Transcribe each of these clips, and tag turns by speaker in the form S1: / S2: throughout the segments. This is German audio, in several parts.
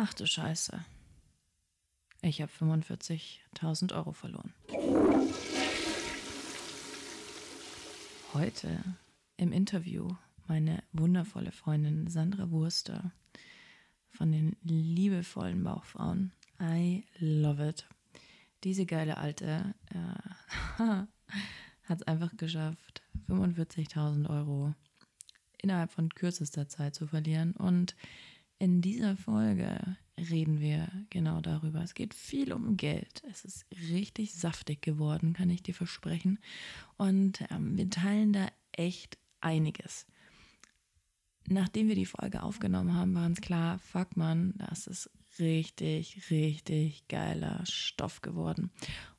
S1: Ach du Scheiße. Ich habe 45.000 Euro verloren. Heute im Interview meine wundervolle Freundin Sandra Wurster von den liebevollen Bauchfrauen. I love it. Diese geile Alte äh, hat es einfach geschafft, 45.000 Euro innerhalb von kürzester Zeit zu verlieren. Und in dieser Folge reden wir genau darüber. Es geht viel um Geld. Es ist richtig saftig geworden, kann ich dir versprechen. Und ähm, wir teilen da echt einiges. Nachdem wir die Folge aufgenommen haben, war uns klar, fuck man, das ist richtig, richtig geiler Stoff geworden.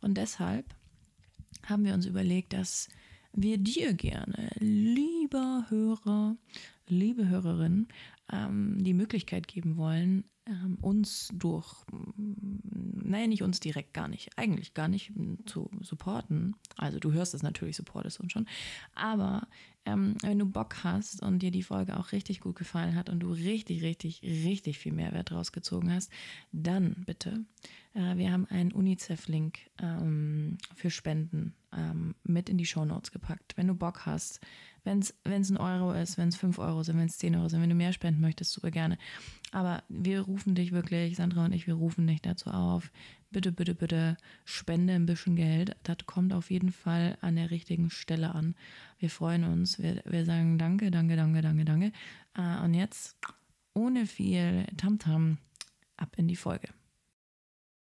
S1: Und deshalb haben wir uns überlegt, dass wir dir gerne, lieber Hörer, liebe Hörerin, ähm, die Möglichkeit geben wollen, ähm, uns durch, naja, nicht uns direkt gar nicht, eigentlich gar nicht zu supporten. Also du hörst es natürlich, supportest uns schon. Aber ähm, wenn du Bock hast und dir die Folge auch richtig gut gefallen hat und du richtig, richtig, richtig viel Mehrwert rausgezogen hast, dann bitte. Äh, wir haben einen UNICEF-Link ähm, für Spenden ähm, mit in die Show Notes gepackt. Wenn du Bock hast, wenn es ein Euro ist, wenn es 5 Euro sind, wenn es 10 Euro sind, wenn du mehr spenden möchtest, super gerne. Aber wir rufen dich wirklich, Sandra und ich, wir rufen dich dazu auf. Bitte, bitte, bitte spende ein bisschen Geld. Das kommt auf jeden Fall an der richtigen Stelle an. Wir freuen uns. Wir, wir sagen danke, danke, danke, danke, danke. Äh, und jetzt ohne viel Tamtam ab in die Folge.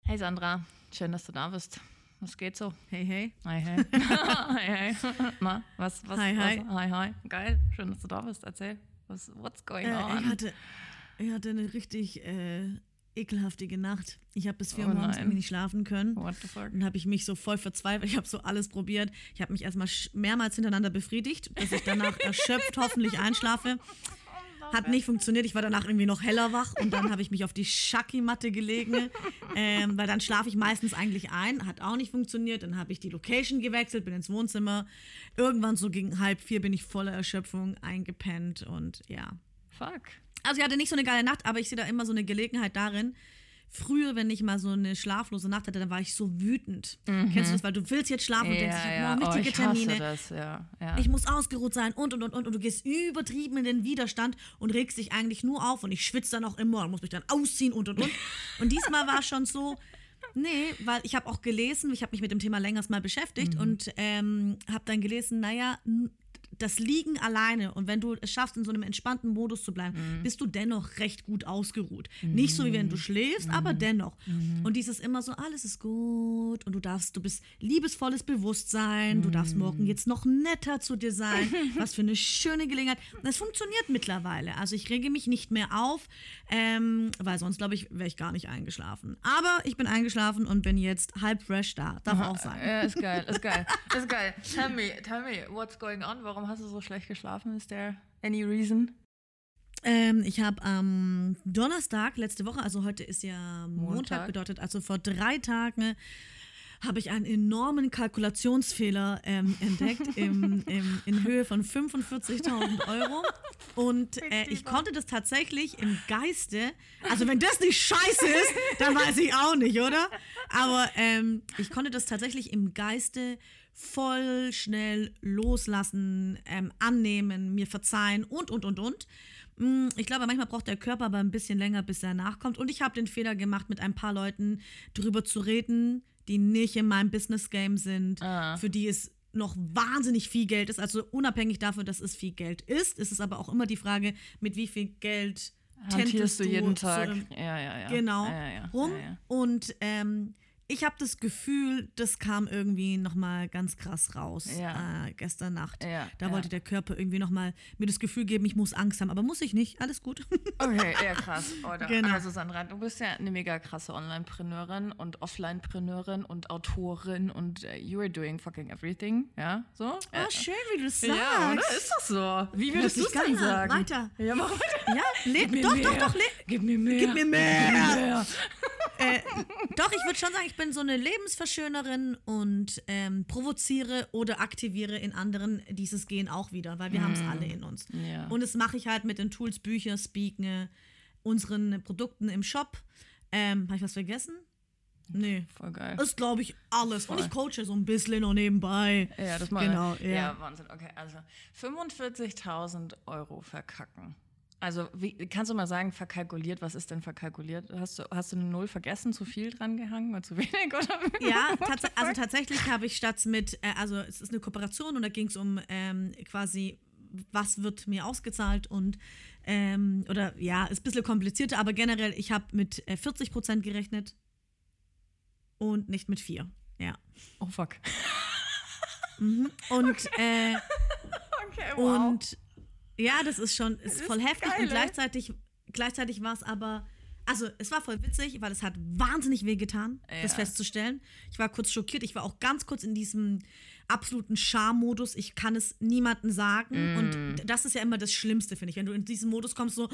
S1: Hey Sandra, schön, dass du da bist. Was geht so?
S2: Hey, hey.
S1: Hi, hey. hi, hey. Na, was, was,
S2: hi,
S1: was,
S2: hi.
S1: hi, hi. Geil, schön, dass du da bist. Erzähl, was, what's going
S2: Äh,
S1: on?
S2: ich, hatte, ich hatte eine richtig äh, ekelhaftige Nacht. Ich habe bis vier
S1: Oh
S2: Uhr morgens irgendwie nicht schlafen können.
S1: What the fuck?
S2: Dann habe ich mich so voll verzweifelt. Ich habe so alles probiert. Ich habe mich erstmal mehrmals hintereinander befriedigt, dass ich danach erschöpft hoffentlich einschlafe. Hat nicht funktioniert. Ich war danach irgendwie noch heller wach und dann habe ich mich auf die Schacki-Matte gelegen, ähm, weil dann schlafe ich meistens eigentlich ein. Hat auch nicht funktioniert. Dann habe ich die Location gewechselt, bin ins Wohnzimmer. Irgendwann so gegen halb vier bin ich voller Erschöpfung eingepennt und ja.
S1: Fuck.
S2: Also ich hatte nicht so eine geile Nacht, aber ich sehe da immer so eine Gelegenheit darin. Früher, wenn ich mal so eine schlaflose Nacht hatte, dann war ich so wütend. Kennst du das? Weil du willst jetzt schlafen und denkst, ich habe morgen
S1: oh,
S2: wichtige
S1: ich hasse
S2: Termine.
S1: das, ja. ja.
S2: Ich muss ausgeruht sein und und und und und du gehst übertrieben in den Widerstand und regst dich eigentlich nur auf und ich schwitze dann auch immer und muss mich dann ausziehen und und und. Und diesmal war schon so, nee, weil ich habe auch gelesen, ich habe mich mit dem Thema längers mal beschäftigt und ähm, habe dann gelesen, naja, das Liegen alleine und wenn du es schaffst, in so einem entspannten Modus zu bleiben, bist du dennoch recht gut ausgeruht. Nicht so wie wenn du schläfst, aber dennoch. Und dieses immer so, alles ist gut und du darfst, du bist liebesvolles Bewusstsein, du darfst morgen jetzt noch netter zu dir sein. Was für eine schöne Gelegenheit. Das funktioniert mittlerweile. Also ich rege mich nicht mehr auf, ähm, weil sonst, glaube ich, wäre ich gar nicht eingeschlafen. Aber ich bin eingeschlafen und bin jetzt halb fresh da. Darf auch sein.
S1: Ja, ist geil, ist geil, ist geil. Tell me, tell me, what's going on? Warum hast du so schlecht geschlafen? Is there any reason?
S2: Ähm, ich habe am Donnerstag letzte Woche, also heute ist ja Montag,
S1: Montag.
S2: bedeutet also vor drei Tagen, habe ich einen enormen Kalkulationsfehler ähm, entdeckt im, im, in Höhe von 45.000 Euro. Und äh, ich konnte das tatsächlich im Geiste, also wenn das nicht scheiße ist, dann weiß ich auch nicht, oder? Aber ähm, ich konnte das tatsächlich im Geiste voll schnell loslassen, ähm, annehmen, mir verzeihen und, und, und, und. Mm, Ich glaube, manchmal braucht der Körper aber ein bisschen länger, bis er nachkommt. Und ich habe den Fehler gemacht, mit ein paar Leuten drüber zu reden, die nicht in meinem Business-Game sind,
S1: Ah.
S2: für die es noch wahnsinnig viel Geld ist. Also unabhängig davon, dass es viel Geld ist, ist es aber auch immer die Frage, mit wie viel Geld tendest
S1: du jeden Tag?
S2: einem-
S1: ja, ja, ja.
S2: genau
S1: Ja, ja, ja.
S2: rum. Und ähm, ich habe das Gefühl, das kam irgendwie noch mal ganz krass raus
S1: Ja.
S2: äh, gestern Nacht.
S1: Ja,
S2: da wollte der Körper irgendwie noch mal mir das Gefühl geben, ich muss Angst haben, aber muss ich nicht. Alles gut.
S1: Okay, ja, krass. Oder?
S2: Genau.
S1: Also Sandra, du bist ja eine mega krasse Onlinepreneurin und Offlinepreneurin und Autorin und äh, you are doing fucking everything, ja? So?
S2: Ah, schön, wie du das sagst.
S1: Ja, oder? Ist doch so. Wie würdest du es
S2: an.
S1: sagen?
S2: Weiter.
S1: Ja, mach weiter.
S2: Ja, leb, doch, doch, doch, le
S1: Gib mir mehr.
S2: Gib mir mehr.
S1: Gib mir mehr.
S2: Äh, doch, ich würde schon sagen, ich bin so eine Lebensverschönerin und ähm, provoziere oder aktiviere in anderen dieses Gen auch wieder, weil wir haben es alle in uns.
S1: Ja.
S2: Und das mache ich halt mit den Tools Bücher, Speaken, unseren Produkten im Shop. Ähm, Habe ich was vergessen? Nee.
S1: Voll geil.
S2: Das ist, glaube ich, alles. Und
S1: Voll.
S2: ich coache so ein bisschen noch nebenbei.
S1: Ja, das mal.
S2: Genau,
S1: ja.
S2: ja.
S1: Wahnsinn. Okay, also 45.000 Euro verkacken. Also, wie, kannst du mal sagen, verkalkuliert, was ist denn verkalkuliert? Hast du, hast du eine Null vergessen, zu viel dran gehangen oder zu wenig? Oder?
S2: Ja, tats also tatsächlich habe ich statt mit, äh, also es ist eine Kooperation und da ging es um ähm, quasi, was wird mir ausgezahlt und ähm, oder ja, ist ein bisschen komplizierter, aber generell, ich habe mit äh, 40 Prozent gerechnet und nicht mit 4. Ja.
S1: Oh, fuck.
S2: Und, äh,
S1: Okay,
S2: und ja, das ist schon ist
S1: ist
S2: voll heftig
S1: geil,
S2: und
S1: ey.
S2: gleichzeitig, gleichzeitig war es aber, also es war voll witzig, weil es hat wahnsinnig weh getan, das
S1: Ja.
S2: festzustellen. Ich war kurz schockiert, ich war auch ganz kurz in diesem absoluten Scham-Modus. Ich kann es niemandem sagen
S1: Mm.
S2: und das ist ja immer das Schlimmste, finde ich, wenn du in diesen Modus kommst, so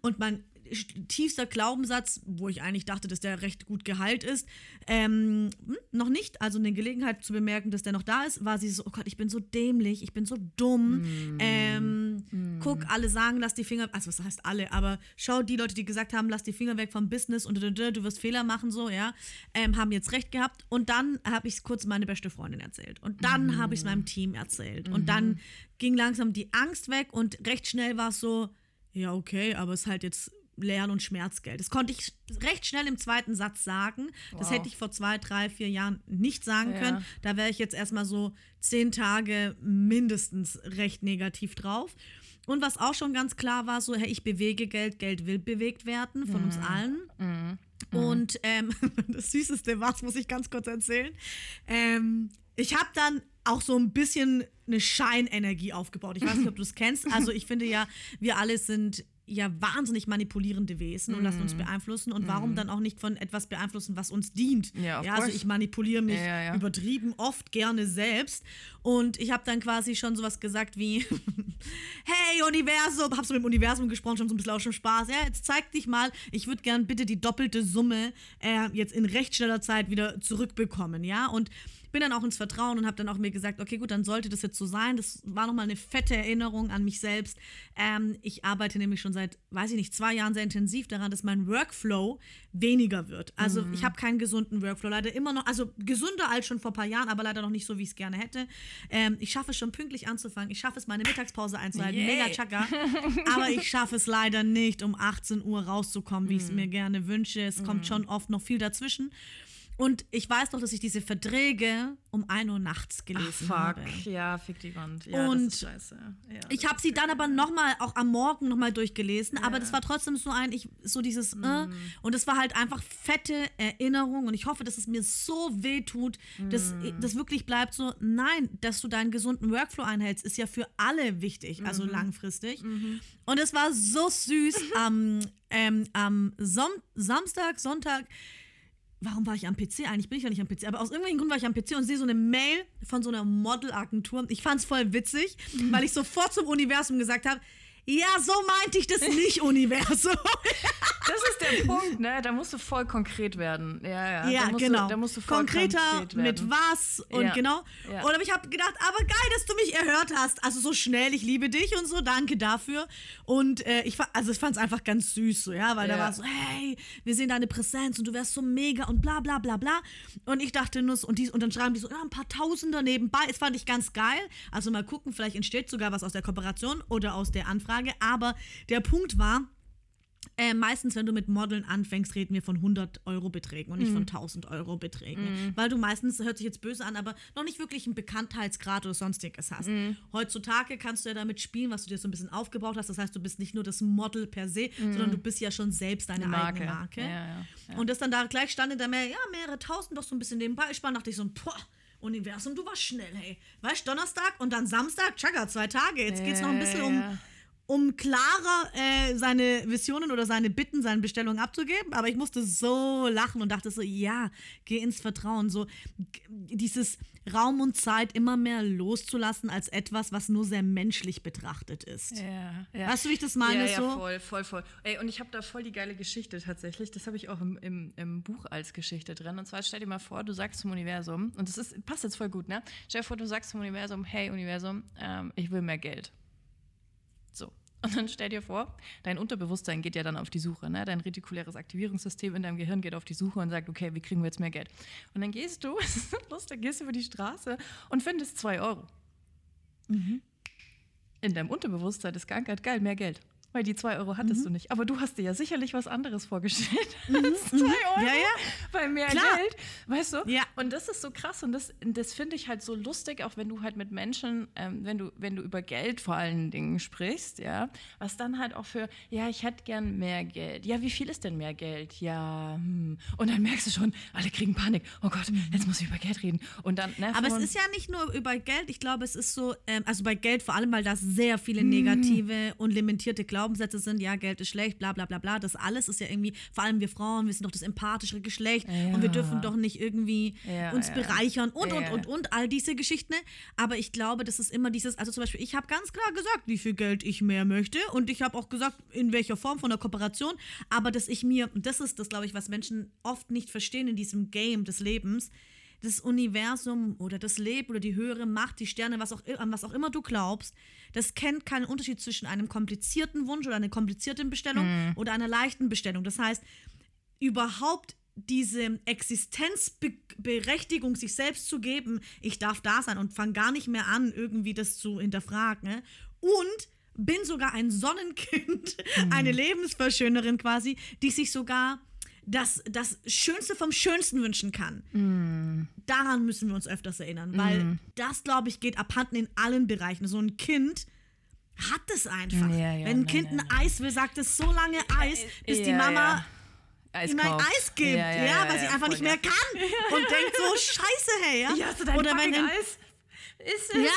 S2: und mein tiefster Glaubenssatz, wo ich eigentlich dachte, dass der recht gut geheilt ist, ähm, hm, noch nicht, also eine Gelegenheit zu bemerken, dass der noch da ist, war sie so, oh Gott, ich bin so dämlich, ich bin so dumm.
S1: Mm.
S2: Ähm, Guck, alle sagen, lass die Finger, also was heißt alle, aber schau, die Leute, die gesagt haben, lass die Finger weg vom Business und du, wirst Fehler machen, so, ja, ähm, haben jetzt recht gehabt. Und dann habe ich es kurz meine beste Freundin erzählt. Und dann
S1: Mm.
S2: habe ich es meinem Team erzählt. Und
S1: Mhm.
S2: dann ging langsam die Angst weg und recht schnell war es so, ja, okay, aber es ist halt jetzt Lern- und Schmerzgeld. Das konnte ich recht schnell im zweiten Satz sagen. Das
S1: Wow.
S2: hätte ich vor zwei, drei, vier Jahren nicht sagen
S1: Ja.
S2: können. Da wäre ich jetzt erstmal so zehn Tage mindestens recht negativ drauf. Und was auch schon ganz klar war, so, hey, ich bewege Geld, Geld will bewegt werden von uns allen. Und ähm, das Süßeste war, das muss ich ganz kurz erzählen. Ähm, ich habe dann auch so ein bisschen eine Scheinenergie aufgebaut. Ich weiß nicht, ob du es kennst. Also ich finde ja, wir alle sind ja wahnsinnig manipulierende Wesen und lassen uns beeinflussen. Und warum dann auch nicht von etwas beeinflussen, was uns dient?
S1: Ja, of
S2: also ich manipuliere mich
S1: Ja, ja, ja.
S2: übertrieben oft gerne selbst. Und ich habe dann quasi schon sowas gesagt wie, hey Universum, hab so mit dem Universum gesprochen, schon so ein bisschen auch schon Spaß. Ja, jetzt zeig dich mal, ich würde gern bitte die doppelte Summe äh, jetzt in recht schneller Zeit wieder zurückbekommen, ja. Und bin dann auch ins Vertrauen und habe dann auch mir gesagt, okay, gut, dann sollte das jetzt so sein. Das war nochmal eine fette Erinnerung an mich selbst. Ähm, ich arbeite nämlich schon seit, weiß ich nicht, zwei Jahren sehr intensiv daran, dass mein Workflow weniger wird. Also ich habe keinen gesunden Workflow, leider immer noch, also gesünder als schon vor ein paar Jahren, aber leider noch nicht so, wie ich es gerne hätte. Ähm, ich schaffe es schon pünktlich anzufangen. Ich schaffe es, meine Mittagspause einzuhalten.
S1: Yay.
S2: Mega Chaka. Aber ich schaffe es leider nicht, um 18 Uhr rauszukommen, wie ich es
S1: Mhm.
S2: mir gerne wünsche. Es kommt schon oft noch viel dazwischen. Und ich weiß noch, dass ich diese Verträge um 1 Uhr nachts gelesen habe.
S1: Ja, fick die Wand. Ja,
S2: Und
S1: das ist scheiße. Ja,
S2: Ich habe sie dann aber nochmal, auch am Morgen nochmal durchgelesen, aber das war trotzdem so ein, ich, so dieses, äh, und es war halt einfach fette Erinnerung und ich hoffe, dass es mir so weh tut, dass das wirklich bleibt so, nein, dass du deinen gesunden Workflow einhältst, ist ja für alle wichtig, also langfristig. Und es war so süß am, ähm, am Som Samstag, Sonntag, warum war ich am PC? Eigentlich bin ich ja nicht am PC, aber aus irgendeinem Grund war ich am PC und sehe so eine Mail von so einer Modelagentur. Ich fand es voll witzig, weil ich sofort zum Universum gesagt habe, ja, so meinte ich das nicht, Universum.
S1: Das ist der Punkt, ne? Da musst du voll konkret werden. Ja, ja.
S2: Ja,
S1: da musst
S2: genau.
S1: Du, da musst du voll
S2: Konkreter
S1: konkret werden.
S2: mit was und
S1: Ja.
S2: genau.
S1: Ja.
S2: Und ich habe gedacht, aber geil, dass du mich erhört hast. Also so schnell, ich liebe dich und so, danke dafür. Und äh, ich, also ich fand es einfach ganz süß, so, ja, weil da
S1: Ja.
S2: war so, hey, wir sehen deine Präsenz und du wärst so mega und bla bla bla bla. Und ich dachte nur und, dies, und dann schreiben die so, ja, ein paar Tausender nebenbei. Das fand ich ganz geil. Also mal gucken, vielleicht entsteht sogar was aus der Kooperation oder aus der Anfrage. Aber der Punkt war, äh, meistens, wenn du mit Modeln anfängst, reden wir von 100 Euro Beträgen und nicht von 1000 Euro Beträgen. Weil du meistens, hört sich jetzt böse an, aber noch nicht wirklich einen Bekanntheitsgrad oder sonstiges hast. Heutzutage kannst du ja damit spielen, was du dir so ein bisschen aufgebaut hast. Das heißt, du bist nicht nur das Model per se, sondern du bist ja schon selbst deine
S1: Eine
S2: eigene Marke.
S1: Ja, ja, ja.
S2: Und das dann da gleich stand in der Mail, ja, mehrere tausend, doch so ein bisschen nebenbei. Ich dachte ich so, boah, Universum, du warst schnell, hey. Weißt Donnerstag und dann Samstag, tschakka, zwei Tage. Jetzt geht's noch ein bisschen um. Um klarer äh, seine Visionen oder seine Bitten, seine Bestellungen abzugeben. Aber ich musste so lachen und dachte so, ja, geh ins Vertrauen. So dieses Raum und Zeit immer mehr loszulassen als etwas, was nur sehr menschlich betrachtet ist.
S1: Ja, ja.
S2: Weißt du, wie ich das meine?
S1: Ja, ja,
S2: so?
S1: voll, voll, voll. Ey, und ich habe da voll die geile Geschichte tatsächlich. Das habe ich auch im, im, im Buch als Geschichte drin. Und zwar stell dir mal vor, du sagst zum Universum, und das ist, passt jetzt voll gut, ne? Stell dir vor, du sagst zum Universum, hey Universum, ähm, ich will mehr Geld. Und dann stell dir vor, dein Unterbewusstsein geht ja dann auf die Suche. Ne? Dein retikuläres Aktivierungssystem in deinem Gehirn geht auf die Suche und sagt, okay, wie kriegen wir jetzt mehr Geld? Und dann gehst du, das ist lustig, gehst über die Straße und findest zwei Euro.
S2: Mhm.
S1: In deinem Unterbewusstsein ist geankert, geil, mehr Geld. Weil die zwei Euro hattest
S2: Mhm.
S1: du nicht. Aber du hast dir ja sicherlich was anderes vorgestellt als zwei Euro.
S2: Ja, ja.
S1: Bei mehr
S2: Klar.
S1: Geld. Weißt du?
S2: Ja.
S1: Und das ist so krass und das, das finde ich halt so lustig, auch wenn du halt mit Menschen, ähm, wenn du, wenn du über Geld vor allen Dingen sprichst, ja, was dann halt auch für, ja, ich hätte gern mehr Geld. Ja, wie viel ist denn mehr Geld? Ja, hm. Und dann merkst du schon, alle kriegen Panik. Oh Gott, jetzt muss ich über Geld reden. Und dann, ne,
S2: Aber es ist ja nicht nur über Geld, ich glaube, es ist so, ähm, also bei Geld vor allem, weil da sehr viele
S1: Hm.
S2: negative und limitierte Glaubenssätze sind, ja, Geld ist schlecht, bla bla bla bla, das alles ist ja irgendwie, vor allem wir Frauen, wir sind doch das empathischere Geschlecht und wir
S1: Ja.
S2: dürfen doch nicht irgendwie
S1: Ja,
S2: uns
S1: ja.
S2: bereichern und, und,
S1: Ja.
S2: und, und, all diese Geschichten. Aber ich glaube, das ist immer dieses, also zum Beispiel, ich habe ganz klar gesagt, wie viel Geld ich mehr möchte und ich habe auch gesagt, in welcher Form von der Kooperation, aber dass ich mir, und das ist das, glaube ich, was Menschen oft nicht verstehen in diesem Game des Lebens, das Universum oder das Leben oder die höhere Macht, die Sterne, was auch, an was auch immer du glaubst, das kennt keinen Unterschied zwischen einem komplizierten Wunsch oder einer komplizierten Bestellung oder einer leichten Bestellung. Das heißt, überhaupt diese Existenzberechtigung sich selbst zu geben, ich darf da sein und fange gar nicht mehr an, irgendwie das zu hinterfragen. ne? Und bin sogar ein Sonnenkind, eine Lebensverschönerin quasi, die sich sogar das, das Schönste vom Schönsten wünschen kann. Daran müssen wir uns öfters erinnern, weil das, glaube ich, geht abhanden in allen Bereichen. So ein Kind hat es einfach.
S1: Ja, ja,
S2: Wenn ein Kind
S1: nein,
S2: ein Eis will, sagt es so lange Eis, bis die
S1: Ja,
S2: Mama
S1: ja. Eis
S2: ihm ein. Eis gibt, ja, weil sie einfach nicht mehr kann und denkt so, scheiße, hey, ja.
S1: Ja, hast du dein
S2: Oder wenn
S1: Eis? Ist es?
S2: ja.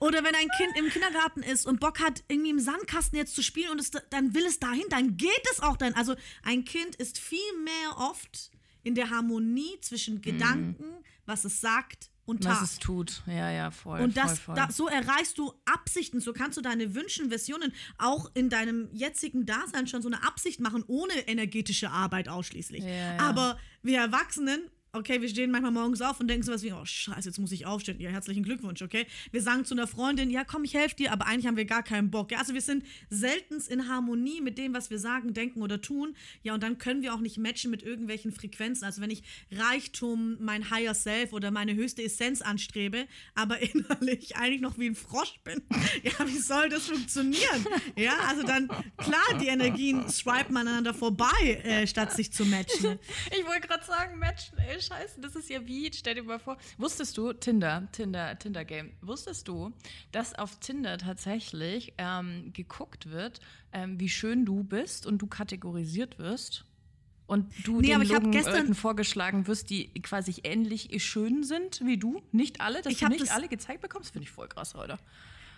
S2: Oder wenn ein Kind im Kindergarten ist und Bock hat, irgendwie im Sandkasten jetzt zu spielen und es, dann will es dahin, dann geht es auch dann. Also ein Kind ist viel mehr oft in der Harmonie zwischen Gedanken, was es sagt und Tat.
S1: Mhm. Was es tut. Ja, ja, voll.
S2: Und
S1: voll,
S2: das,
S1: voll.
S2: Da, so erreichst du Absichten, so kannst du deine Wünschen, Versionen auch in deinem jetzigen Dasein schon so eine Absicht machen, ohne energetische Arbeit ausschließlich.
S1: Ja, ja.
S2: Aber wir Erwachsenen, okay, wir stehen manchmal morgens auf und denken sowas wie, oh scheiße, jetzt muss ich aufstehen. Ja, herzlichen Glückwunsch, okay? Wir sagen zu einer Freundin, ja komm, ich helfe dir, aber eigentlich haben wir gar keinen Bock. Ja, also wir sind selten in Harmonie mit dem, was wir sagen, denken oder tun. Ja, und dann können wir auch nicht matchen mit irgendwelchen Frequenzen. Also wenn ich Reichtum, mein Higher Self oder meine höchste Essenz anstrebe, aber innerlich eigentlich noch wie ein Frosch bin, ja, wie soll das funktionieren? Ja, also dann, klar, die Energien swipen aneinander vorbei, äh, statt sich zu matchen.
S1: Ich wollte gerade sagen, Matchen, ey, scheiße, das ist ja wie, stell dir mal vor, wusstest du, Tinder, Tinder, Tinder-Game, wusstest du, dass auf Tinder tatsächlich ähm, geguckt wird, ähm, wie schön du bist und du kategorisiert wirst? Und du
S2: Nee,
S1: den
S2: aber ich
S1: Leuten
S2: gestern-
S1: Leuten vorgeschlagen wirst, die quasi ähnlich schön sind wie du. Nicht alle, dass
S2: Ich
S1: du nicht
S2: das-
S1: alle gezeigt bekommst, finde ich voll krass, Alter.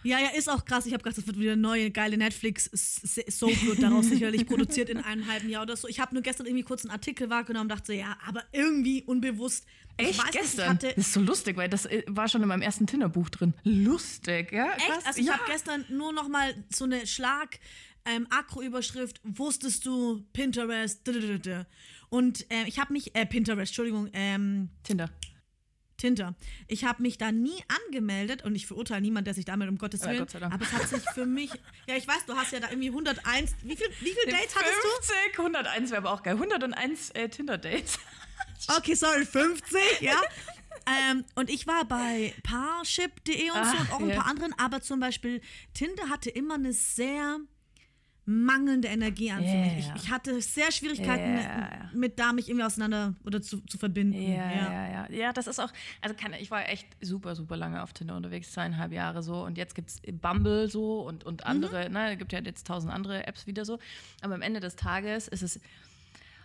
S2: Ja, ja, ist auch krass. Ich habe gedacht, das wird wieder eine neue geile Netflix-Soap wird daraus sicherlich produziert in einem halben Jahr oder so. Ich habe nur gestern irgendwie kurz einen Artikel wahrgenommen und dachte, ja, aber irgendwie unbewusst. Ich
S1: Echt?
S2: weiß
S1: gestern?
S2: hatte,
S1: das ist so lustig, weil das äh, war schon in meinem ersten Tinder-Buch drin. Lustig, ja? Krass.
S2: Echt? Also ich
S1: ja.
S2: habe gestern nur noch mal so eine Schlag ähm, Akro-Überschrift, wusstest du, Pinterest, und äh, ich habe mich, äh, Pinterest, Entschuldigung, ähm,
S1: Tinder.
S2: Tinder. Ich habe mich da nie angemeldet und ich verurteile niemanden, der sich damit um Gottes
S1: Ja,
S2: Willen.
S1: Gott sei Dank.
S2: Aber es hat sich für mich, ja, ich weiß, du hast ja da irgendwie 101, wie viel, wie viel Dates hattest du?
S1: 50, 101 wäre aber auch geil. 101 äh, Tinder-Dates.
S2: Okay, sorry, 50, ja. ähm, und ich war bei Parship.de und so
S1: Ah,
S2: und auch ein
S1: ja.
S2: paar anderen, aber zum Beispiel Tinder hatte immer eine sehr mangelnde Energie an für
S1: Ja,
S2: mich. Ich, ich hatte sehr Schwierigkeiten,
S1: Ja, ja.
S2: mit da mich irgendwie auseinander oder zu, zu verbinden.
S1: Ja, ja, ja. Ja, das ist auch, also kann, ich war echt super, super lange auf Tinder unterwegs, zweieinhalb Jahre so. Und jetzt gibt es Bumble so und, und andere,
S2: Mhm.
S1: ne, es gibt ja jetzt tausend andere Apps wieder so. Aber am Ende des Tages ist es,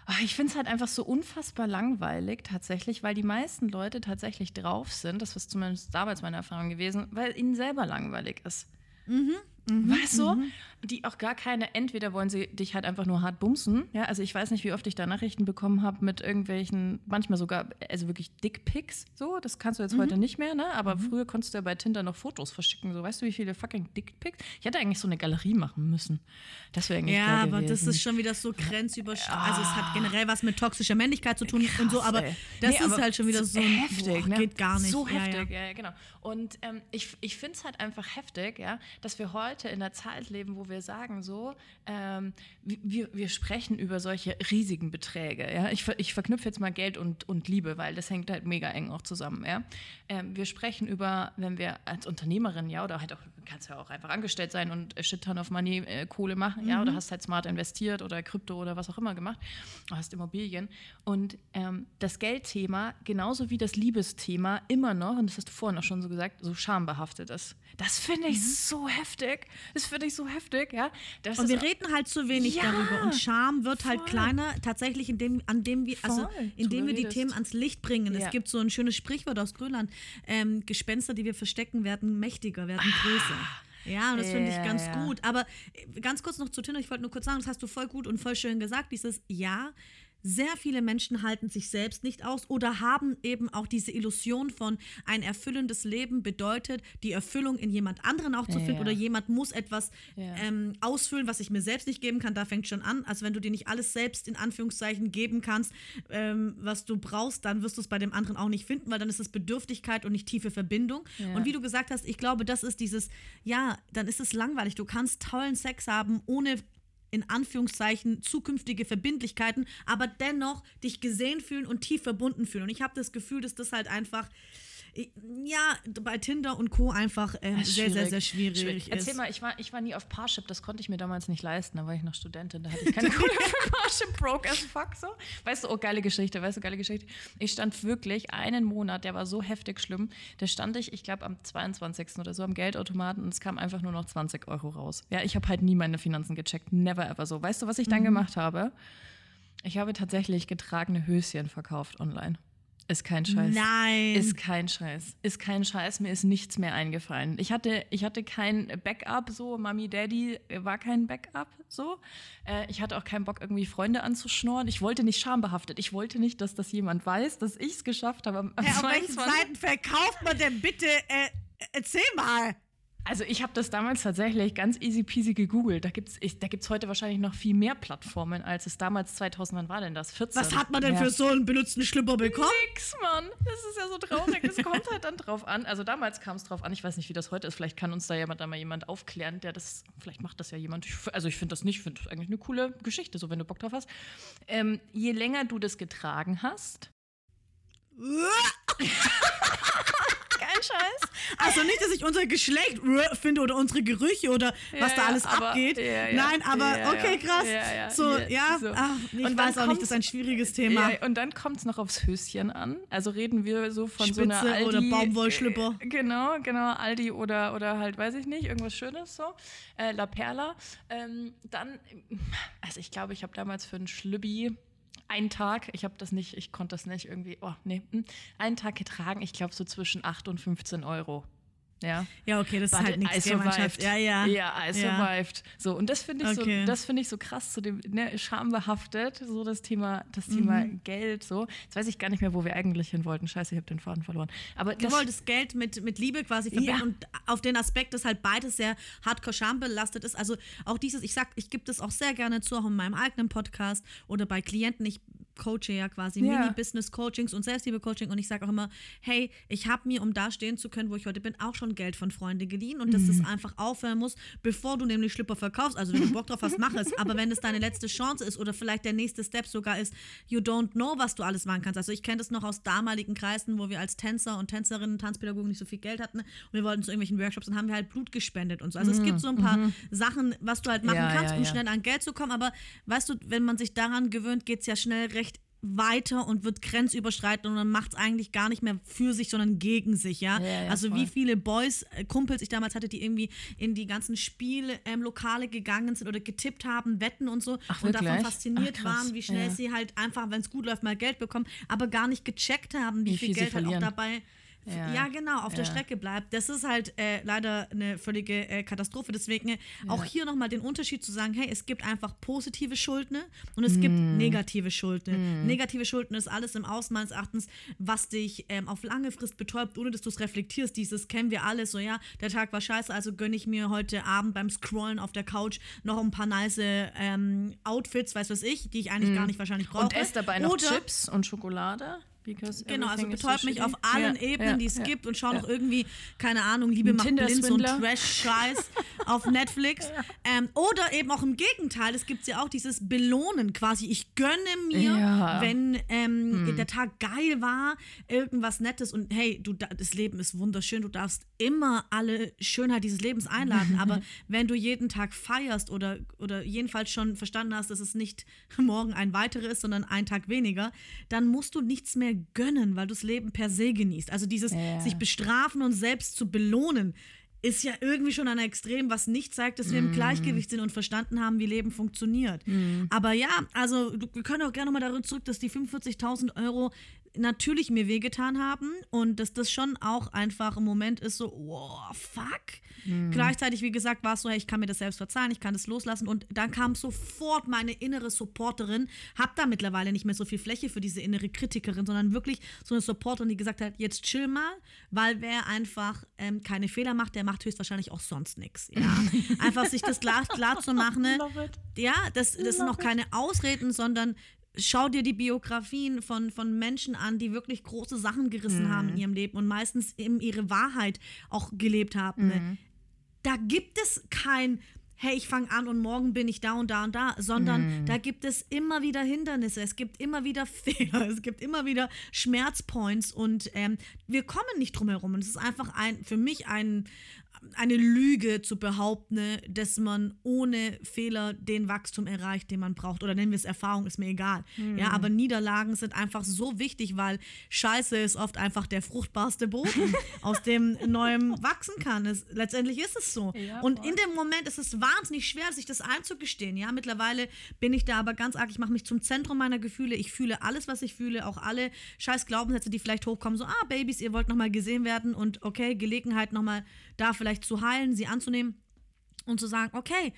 S1: ah, ich finde es halt einfach so unfassbar langweilig tatsächlich, weil die meisten Leute tatsächlich drauf sind, das ist zumindest damals meine Erfahrung gewesen, weil ihnen selber langweilig ist.
S2: Mhm,
S1: weißt du? Die auch gar keine, entweder wollen sie dich halt einfach nur hart bumsen, ja, also ich weiß nicht, wie oft ich da Nachrichten bekommen habe mit irgendwelchen, manchmal sogar, also wirklich Dickpics, so, das kannst du
S2: Mhm.
S1: jetzt heute nicht mehr, ne, aber früher konntest du ja bei Tinder noch Fotos verschicken, so, weißt du, wie viele fucking Dickpics? Ich hätte eigentlich so eine Galerie machen müssen. Das wäre eigentlich
S2: Ja, aber das
S1: gewesen.
S2: ist schon wieder so grenzüberschreitend. Also es hat generell was mit toxischer Männlichkeit zu tun und so,
S1: Krass,
S2: aber
S1: ey.
S2: das
S1: Nee,
S2: ist
S1: aber
S2: halt schon wieder so
S1: heftig,
S2: boah,
S1: ne?
S2: geht gar nicht.
S1: So
S2: Ja, ja.
S1: heftig, ja, ja, genau. Und ähm, ich, ich finde es halt einfach heftig, ja, dass wir heute in der Zeit leben, wo wir sagen so, ähm, wir, wir sprechen über solche riesigen Beträge. Ja? Ich, ich verknüpfe jetzt mal Geld und, und Liebe, weil das hängt halt mega eng auch zusammen. Ja? Ähm, wir sprechen über, wenn wir als Unternehmerin, ja, oder halt auch, kannst ja auch einfach angestellt sein und Shit Ton of Money äh, Kohle machen, mhm. ja, oder hast halt smart investiert oder Krypto oder was auch immer gemacht, hast Immobilien. Und ähm, das Geldthema, genauso wie das Liebesthema, immer noch, und das hast du vorhin auch schon so gesagt, so schambehaftet ist. Das finde ich mhm. so heftig. Das finde ich so heftig, ja. Das
S2: und wir reden halt zu wenig ja, darüber. Und Scham wird halt voll. halt kleiner, tatsächlich, indem, an dem wir, also indem wir die Themen ans Licht bringen. Ja. Es gibt so ein schönes Sprichwort aus Grönland. Ähm, Gespenster, die wir verstecken, werden mächtiger, werden ah. größer. Ja, und das finde ich ganz gut. Aber äh, ganz kurz noch zu Tinder, ich wollte nur kurz sagen, das hast du voll gut und voll schön gesagt, dieses Ja, sehr viele Menschen halten sich selbst nicht aus oder haben eben auch diese Illusion von ein erfüllendes Leben bedeutet, die Erfüllung in jemand anderen auch zu finden ja. oder jemand muss etwas ähm, ausfüllen, was ich mir selbst nicht geben kann. Da fängt schon an. Also wenn du dir nicht alles selbst in Anführungszeichen geben kannst, ähm, was du brauchst, dann wirst du es bei dem anderen auch nicht finden, weil dann ist es Bedürftigkeit und nicht tiefe Verbindung. Und wie du gesagt hast, ich glaube, das ist dieses, ja, dann ist es langweilig. Du kannst tollen Sex haben, ohne in Anführungszeichen zukünftige Verbindlichkeiten, aber dennoch dich gesehen fühlen und tief verbunden fühlen. Und ich habe das Gefühl, dass das halt einfach ja, bei Tinder und Co. einfach äh, sehr, sehr, sehr schwierig, schwierig.
S1: Erzähl mal, ich war, ich war nie auf Parship, das konnte ich mir damals nicht leisten, da war ich noch Studentin, da hatte ich keine Kohle für Parship, broke as fuck so. Weißt du, oh, geile Geschichte, weißt du, geile Geschichte. Ich stand wirklich einen Monat, der war so heftig schlimm, da stand ich, ich glaube am 22. oder so am Geldautomaten und es kam einfach nur noch 20 Euro raus. Ja, ich habe halt nie meine Finanzen gecheckt, never ever so. Weißt du, was ich dann mhm. gemacht habe? Ich habe tatsächlich getragene Höschen verkauft online. Ist kein Scheiß.
S2: Nein.
S1: Ist kein Scheiß. Ist kein Scheiß. Mir ist nichts mehr eingefallen. Ich hatte, ich hatte kein Backup, so Mami, Daddy war kein Backup, so. Äh, ich hatte auch keinen Bock, irgendwie Freunde anzuschnorren. Ich wollte nicht schambehaftet. Ich wollte nicht, dass das jemand weiß, dass ich es geschafft habe. Am,
S2: am ja, auf welchen Seiten verkauft man denn bitte? Äh, erzähl mal.
S1: Also ich habe das damals tatsächlich ganz easy peasy gegoogelt. Da gibt es da gibt's heute wahrscheinlich noch viel mehr Plattformen, als es damals 2000, wann war denn das? 14?
S2: Was hat man denn ja. für so einen benutzten Schlüpper bekommen?
S1: Nix, Mann. Das ist ja so traurig. Das kommt halt dann drauf an. Also damals kam es drauf an. Ich weiß nicht, wie das heute ist. Vielleicht kann uns da jemand da mal jemand aufklären, der das, vielleicht macht das ja jemand. Also ich finde das nicht, ich finde das eigentlich eine coole Geschichte, so wenn du Bock drauf hast. Ähm, je länger du das getragen hast,
S2: kein Scheiß. Also nicht, dass ich unser Geschlecht finde oder unsere Gerüche oder ja, was da alles aber, abgeht. Ja, Nein, aber okay, krass. So, ja. So. Ach, ich und weiß auch nicht, das ist ein schwieriges Thema.
S1: und dann kommt es noch aufs Höschen an. Also reden wir so von Spitze so einer Aldi.
S2: oder Baumwollschlüpper.
S1: Äh, genau, genau, Aldi oder, oder halt, weiß ich nicht, irgendwas Schönes so. Äh, La Perla. Ähm, dann, also ich glaube, ich habe damals für einen Schlübbi einen Tag, ich habe das nicht, ich konnte das nicht irgendwie, oh nee, hm, einen Tag getragen, ich glaube so zwischen 8 und 15 Euro. Ja.
S2: ja, okay, das ist halt nichts
S1: survived. Ja, ja. Ja, I survived. Ja. So, und das finde ich, okay. so, das ich so krass, zu dem ne, schambehaftet, so das Thema, das mhm. Thema Geld. So. Jetzt weiß ich gar nicht mehr, wo wir eigentlich hin wollten. Scheiße, ich habe den Faden verloren. Aber
S2: du wolltest Geld mit, mit Liebe quasi verbinden ja. und auf den Aspekt, dass halt beides sehr hardcore schambelastet ist. Also auch dieses, ich sag, ich gebe das auch sehr gerne zu, auch in meinem eigenen Podcast oder bei Klienten. Ich coache ja quasi ja. Mini-Business-Coachings und Selbstliebe-Coaching und ich sage auch immer, hey, ich habe mir, um da stehen zu können, wo ich heute bin, auch schon Geld von Freunden geliehen und mhm. dass das einfach aufhören muss, bevor du nämlich Schlipper verkaufst. Also wenn du Bock drauf hast, mach es. Aber wenn es deine letzte Chance ist oder vielleicht der nächste Step sogar ist, you don't know, was du alles machen kannst. Also ich kenne das noch aus damaligen Kreisen, wo wir als Tänzer und Tänzerinnen, Tanzpädagogen nicht so viel Geld hatten und wir wollten zu irgendwelchen Workshops, dann haben wir halt Blut gespendet und so. Also mhm. es gibt so ein paar mhm. Sachen, was du halt machen ja, kannst, ja, um schnell an Geld zu kommen. Aber weißt du, wenn man sich daran gewöhnt, geht es ja schnell recht weiter und wird grenzüberschreitend und dann macht es eigentlich gar nicht mehr für sich, sondern gegen sich, ja. ja, ja also voll. wie viele Boys, äh, Kumpels ich damals hatte, die irgendwie in die ganzen Spiellokale ähm, gegangen sind oder getippt haben, Wetten und so Ach, und davon fasziniert Ach, waren, wie schnell ja. sie halt einfach, wenn es gut läuft, mal Geld bekommen, aber gar nicht gecheckt haben, wie, wie viel, viel Geld halt auch dabei ja, ja genau, auf ja. der Strecke bleibt. Das ist halt äh, leider eine völlige äh, Katastrophe. Deswegen äh, auch hier nochmal den Unterschied zu sagen, hey, es gibt einfach positive Schuldner und es mm. gibt negative Schuldner. Mm. Negative Schuldner ist alles im Außen meines Erachtens, was dich ähm, auf lange Frist betäubt, ohne dass du es reflektierst. Dieses kennen wir alle so, ja, der Tag war scheiße, also gönne ich mir heute Abend beim Scrollen auf der Couch noch ein paar nice ähm, Outfits, weiß was ich, die ich eigentlich mm. gar nicht wahrscheinlich brauche.
S1: Und esse dabei noch Oder, Chips und Schokolade?
S2: Genau, also betäubt
S1: so
S2: mich
S1: shitty.
S2: auf allen
S1: Ja,
S2: Ebenen,
S1: ja,
S2: die es
S1: ja.
S2: gibt und schau noch irgendwie, keine Ahnung, Liebe macht blind, so ein. Trash-Scheiß auf Netflix. Ähm, oder eben auch im Gegenteil, es gibt ja auch dieses Belohnen quasi. Ich gönne mir, wenn ähm, der Tag geil war, irgendwas Nettes und hey, du, da- das Leben ist wunderschön, du darfst immer alle Schönheit dieses Lebens einladen, aber wenn du jeden Tag feierst oder, oder jedenfalls schon verstanden hast, dass es nicht morgen ein weiterer ist, sondern ein Tag weniger, dann musst du nichts mehr gönnen, weil du das Leben per se genießt. Also dieses
S1: Ja.
S2: sich bestrafen und selbst zu belohnen, ist ja irgendwie schon ein Extrem, was nicht zeigt, dass wir im Gleichgewicht sind und verstanden haben, wie Leben funktioniert. Aber ja, also wir können auch gerne nochmal darin zurück, dass die 45.000 Euro natürlich mir wehgetan haben und dass das schon auch einfach im Moment ist so, wow, fuck. Gleichzeitig, wie gesagt, war es so, hey, ich kann mir das selbst verzeihen, ich kann das loslassen und dann kam sofort meine innere Supporterin, hab da mittlerweile nicht mehr so viel Fläche für diese innere Kritikerin, sondern wirklich so eine Supporterin, die gesagt hat, jetzt chill mal, weil wer einfach ähm, keine Fehler macht, der macht höchstwahrscheinlich auch sonst nichts. Ja? Einfach sich das klar, klar zu machen, ne? Ja, das, das sind noch keine Ausreden, sondern schau dir die Biografien von, von Menschen an, die wirklich große Sachen gerissen haben in ihrem Leben und meistens eben ihre Wahrheit auch gelebt haben. Ne? Da gibt es kein, hey, ich fange an und morgen bin ich da und da und da, sondern da gibt es immer wieder Hindernisse, es gibt immer wieder Fehler, es gibt immer wieder Schmerzpoints und ähm, wir kommen nicht drum herum. Und es ist einfach ein, für mich ein, eine Lüge zu behaupten, dass man ohne Fehler den Wachstum erreicht, den man braucht. Oder nennen wir es Erfahrung, ist mir egal. Ja, aber Niederlagen sind einfach so wichtig, weil Scheiße ist oft einfach der fruchtbarste Boden, aus dem Neuem wachsen kann. Es, letztendlich ist es so.
S1: Ja,
S2: Und in dem Moment ist es wahnsinnig schwer, sich das einzugestehen. Ja, mittlerweile bin ich da aber ganz arg, ich mache mich zum Zentrum meiner Gefühle. Ich fühle alles, was ich fühle, auch alle scheiß Glaubenssätze, die vielleicht hochkommen. So, ah, Babys, ihr wollt nochmal gesehen werden und okay, Gelegenheit nochmal da vielleicht zu heilen, sie anzunehmen und zu sagen, okay,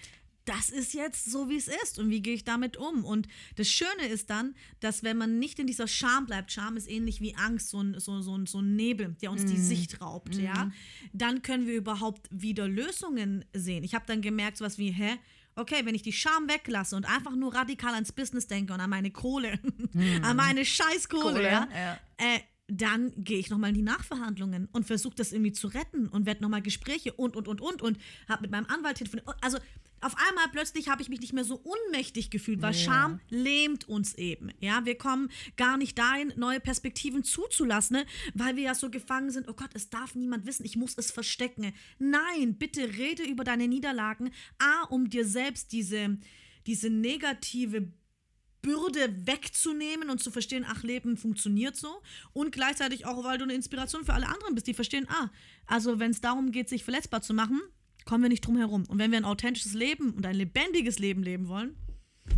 S2: das ist jetzt so, wie es ist und wie gehe ich damit um? Und das Schöne ist dann, dass wenn man nicht in dieser Scham bleibt, Scham ist ähnlich wie Angst, so ein, so, so, ein- so ein Nebel, der uns die Sicht raubt, ja, dann können wir überhaupt wieder Lösungen sehen. Ich habe dann gemerkt, sowas wie, hä? Okay, wenn ich die Scham weglasse und einfach nur radikal ans Business denke und an meine Kohle, an meine Scheißkohle,
S1: Kohle,
S2: ja,
S1: ja.
S2: äh, dann gehe ich nochmal in die Nachverhandlungen und versuche das irgendwie zu retten und werde nochmal Gespräche und, und, und, und, und habe mit meinem Anwalt telefoniert. Also auf einmal plötzlich habe ich mich nicht mehr so unmächtig gefühlt, weil
S1: Ja.
S2: Scham lähmt uns eben. Ja, wir kommen gar nicht dahin, neue Perspektiven zuzulassen, ne? weil wir ja so gefangen sind, oh Gott, es darf niemand wissen, ich muss es verstecken. Nein, bitte rede über deine Niederlagen, A, um dir selbst diese, diese negative Bürde wegzunehmen und zu verstehen, ach, Leben funktioniert so. Und gleichzeitig auch, weil du eine Inspiration für alle anderen bist, die verstehen, ah, also wenn es darum geht, sich verletzbar zu machen, kommen wir nicht drum herum. Und wenn wir ein authentisches Leben und ein lebendiges Leben leben wollen,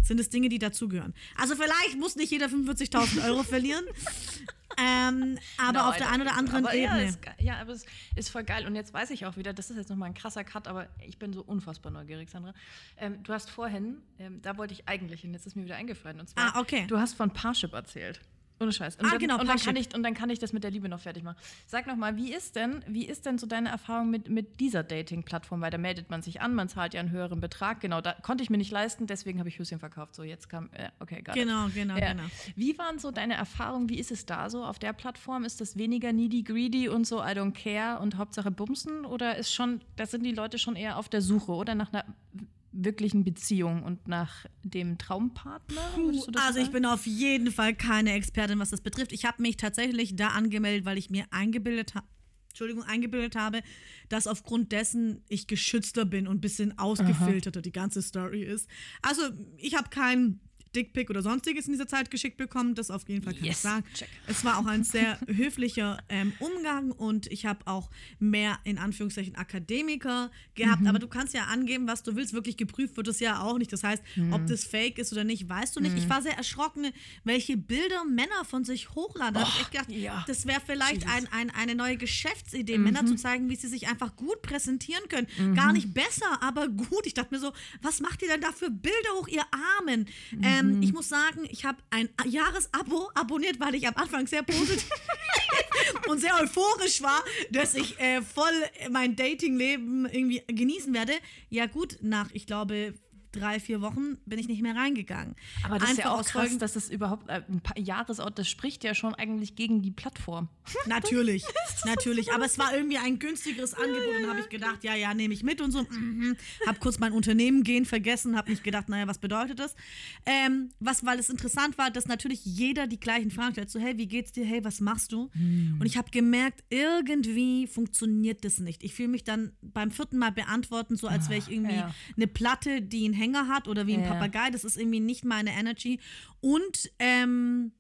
S2: sind es Dinge, die dazugehören. Also vielleicht muss nicht jeder 45.000 Euro verlieren, ähm, aber
S1: No,
S2: auf der einen oder anderen
S1: aber
S2: Ebene.
S1: Ja, ist, ja, aber es ist voll geil. Und jetzt weiß ich auch wieder, das ist jetzt nochmal ein krasser Cut, aber ich bin so unfassbar neugierig, Sandra. Ähm, du hast vorhin, ähm, da wollte ich eigentlich hin, jetzt ist mir wieder eingefallen. Und zwar,
S2: Ah, okay.
S1: du hast von Parship erzählt. Ohne Scheiß. Und
S2: Ah,
S1: dann,
S2: genau,
S1: und dann, kann ich, und dann kann ich das mit der Liebe noch fertig machen. Sag noch mal, wie ist denn, wie ist denn so deine Erfahrung mit, mit dieser Dating-Plattform? Weil da meldet man sich an, man zahlt ja einen höheren Betrag. Genau, da konnte ich mir nicht leisten, deswegen habe ich Höschen verkauft. So, jetzt kam, äh, okay, it.
S2: Genau, genau,
S1: Ja.
S2: genau.
S1: Wie waren so deine Erfahrungen? Wie ist es da so auf der Plattform? Ist das weniger needy, greedy und so I don't care und Hauptsache bumsen? Oder ist schon, da sind die Leute schon eher auf der Suche oder nach einer wirklichen Beziehung und nach dem Traumpartner? Das
S2: Also ich bin auf jeden Fall keine Expertin, was das betrifft. Ich habe mich tatsächlich da angemeldet, weil ich mir eingebildet habe. Entschuldigung, eingebildet habe, dass aufgrund dessen ich geschützter bin und ein bisschen ausgefilterter die ganze Story ist. Also, ich habe keinen Dickpick oder sonstiges in dieser Zeit geschickt bekommen, das auf jeden Fall kann ich
S1: Yes,
S2: sagen.
S1: check.
S2: Es war auch ein sehr höflicher ähm, Umgang und ich habe auch mehr in Anführungszeichen Akademiker gehabt. Aber du kannst ja angeben, was du willst. Wirklich geprüft wird es ja auch nicht. Das heißt, ob das fake ist oder nicht, weißt du nicht. Ich war sehr erschrocken, welche Bilder Männer von sich hochladen. Da habe ich echt gedacht,
S1: ja.
S2: das wäre vielleicht ein, ein, eine neue Geschäftsidee, Männer zu zeigen, wie sie sich einfach gut präsentieren können. Gar nicht besser, aber gut. Ich dachte mir so, was macht ihr denn da für Bilder hoch, ihr Armen? Ähm, ich muss sagen, ich habe ein Jahresabo abonniert, weil ich am Anfang sehr positiv und sehr euphorisch war, dass ich äh, voll mein Dating-Leben irgendwie genießen werde. Ja gut, nach, ich glaube, drei, vier Wochen bin ich nicht mehr reingegangen.
S1: Aber das ist ja
S2: Einfach
S1: auch krass, dass das überhaupt äh, ein paar Jahresort, das spricht ja schon eigentlich gegen die Plattform.
S2: Natürlich, natürlich. Aber es war irgendwie ein günstigeres Angebot und habe ich gedacht, ja, ja, nehme ich mit und so. Mhm. Habe kurz mein Unternehmen gehen vergessen, habe nicht gedacht, naja, was bedeutet das? Ähm, was, weil es interessant war, dass natürlich jeder die gleichen Fragen stellt. So, hey, wie geht's dir? Hey, was machst du? Und ich habe gemerkt, irgendwie funktioniert das nicht. Ich fühle mich dann beim vierten Mal beantworten, so als wäre ich irgendwie
S1: ja.
S2: eine Platte, die einen Hänger hat oder wie ein
S1: Ja.
S2: Papagei. Das ist irgendwie nicht meine Energy. Und ähm,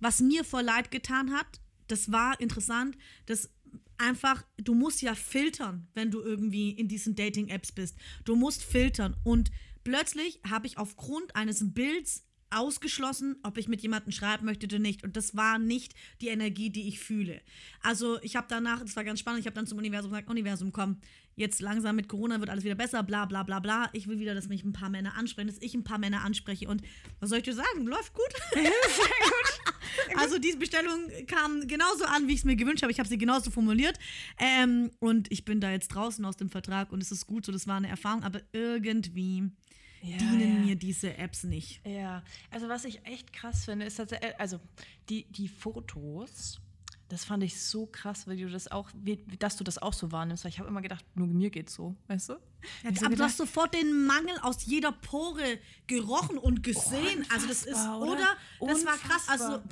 S2: was mir vor Leid getan hat, das war interessant, dass einfach, du musst ja filtern, wenn du irgendwie in diesen Dating-Apps bist. Du musst filtern. Und plötzlich habe ich aufgrund eines Bilds ausgeschlossen, ob ich mit jemandem schreiben möchte oder nicht. Und das war nicht die Energie, die ich fühle. Also ich habe danach, das war ganz spannend, ich habe dann zum Universum gesagt, Universum, komm, jetzt langsam mit Corona wird alles wieder besser, bla bla bla bla. Ich will wieder, dass mich ein paar Männer ansprechen, dass ich ein paar Männer anspreche. Und was soll ich dir sagen? Läuft gut. Also diese Bestellung kam genauso an, wie ich es mir gewünscht habe. Ich habe sie genauso formuliert. Ähm, und ich bin da jetzt draußen aus dem Vertrag und es ist gut so, das war eine Erfahrung, aber irgendwie dienen mir diese Apps nicht.
S1: Ja, also was ich echt krass finde, ist tatsächlich, also die, die Fotos, das fand ich so krass, weil du das auch, dass du das auch so wahrnimmst, weil ich habe immer gedacht, nur mir geht's so, weißt du?
S2: Ja,
S1: so
S2: aber du hast sofort den Mangel aus jeder Pore gerochen und gesehen. also das ist, oder?
S1: oder?
S2: Das war krass. Also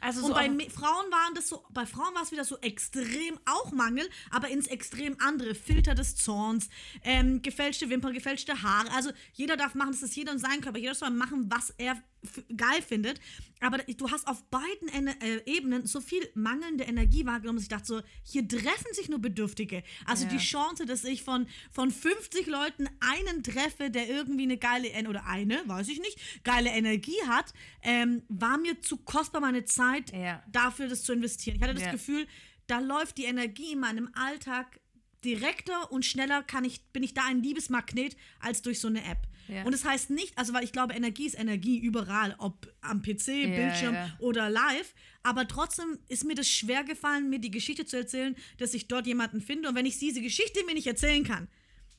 S1: also
S2: und
S1: so
S2: bei
S1: auch-
S2: Me- Frauen waren das so, bei Frauen war es wieder so extrem auch Mangel, aber ins Extrem andere. Filter des Zorns, ähm, gefälschte Wimpern, gefälschte Haare. Also jeder darf machen, das ist jeder und sein Körper. Jeder soll machen, was er geil findet. Aber du hast auf beiden Ene- äh, Ebenen so viel mangelnde Energie wahrgenommen, dass ich dachte so, hier treffen sich nur Bedürftige. Also
S1: Ja.
S2: die Chance, dass ich von, von 50 Leuten einen treffe, der irgendwie eine geile, En- oder eine, weiß ich nicht, geile Energie hat, ähm, war mir zu kostbar meine Zeit
S1: Ja.
S2: dafür, das zu investieren. Ich hatte das
S1: Ja.
S2: Gefühl, da läuft die Energie in meinem Alltag direkter und schneller kann ich, bin ich da ein Liebesmagnet als durch so eine App.
S1: Ja.
S2: Und das heißt nicht, also weil ich glaube, Energie ist Energie überall, ob am PC, Bildschirm
S1: ja.
S2: oder live. Aber trotzdem ist mir das schwer gefallen, mir die Geschichte zu erzählen, dass ich dort jemanden finde. Und wenn ich diese Geschichte mir nicht erzählen kann,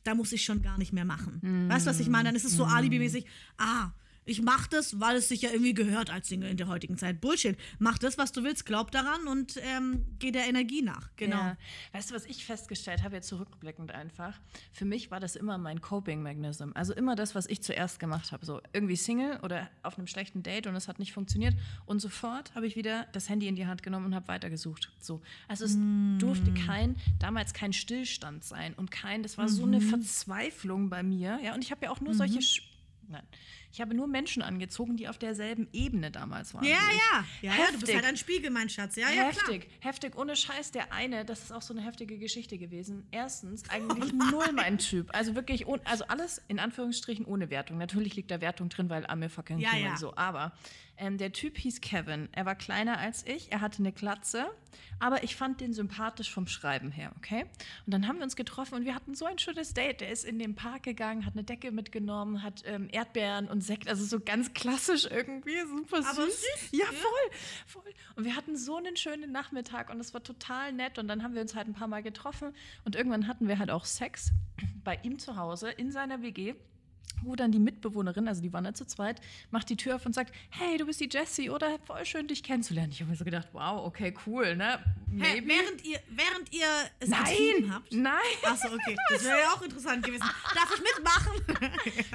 S2: da muss ich schon gar nicht mehr machen. Weißt du, was ich meine? Dann ist es so alibimäßig, ah, ich mach das, weil es sich ja irgendwie gehört als Single in der heutigen Zeit. Bullshit. Mach das, was du willst, glaub daran und ähm, geh der Energie nach. Genau.
S1: Ja. Weißt du, was ich festgestellt habe, jetzt zurückblickend einfach? Für mich war das immer mein Coping-Mechanism. Also immer das, was ich zuerst gemacht habe. So irgendwie Single oder auf einem schlechten Date und es hat nicht funktioniert. Und sofort habe ich wieder das Handy in die Hand genommen und habe weitergesucht. So. Also es durfte kein, damals kein Stillstand sein und kein, das war so eine Verzweiflung bei mir. Ja, und ich habe ja auch nur solche. Sch Nein. Ich habe nur Menschen angezogen, die auf derselben Ebene damals waren.
S2: Ja, ja. Ja, ja, du bist
S1: Heftig.
S2: halt ein Spiegel, mein Schatz. Ja, ja, klar.
S1: heftig, heftig, ohne Scheiß. Der eine, das ist auch so eine heftige Geschichte gewesen. Erstens,
S2: Oh
S1: eigentlich null mein Typ. Also wirklich, also alles in Anführungsstrichen ohne Wertung. Natürlich liegt da Wertung drin, weil I'm a fucking
S2: Ja, ja.
S1: so. Aber ähm, der Typ hieß Kevin. Er war kleiner als ich, er hatte eine Glatze, aber ich fand den sympathisch vom Schreiben her, okay? Und dann haben wir uns getroffen und wir hatten so ein schönes Date. Der ist in den Park gegangen, hat eine Decke mitgenommen, hat ähm, Erdbeeren und Sekt, also so ganz klassisch irgendwie, super süß.
S2: Aber süß,
S1: Ja, voll, voll. Und wir hatten so einen schönen Nachmittag und es war total nett. Und dann haben wir uns halt ein paar Mal getroffen und irgendwann hatten wir halt auch Sex bei ihm zu Hause in seiner WG. Wo dann die Mitbewohnerin, also die waren da zu zweit, macht die Tür auf und sagt: Hey, du bist die Jessie, oder? Voll schön, dich kennenzulernen. Ich habe mir so gedacht: Wow, okay, cool, ne? Maybe.
S2: während ihr, während ihr es
S1: Nein,
S2: habt.
S1: nein.
S2: Achso, okay. Das wäre ja auch interessant gewesen. Darf ich mitmachen?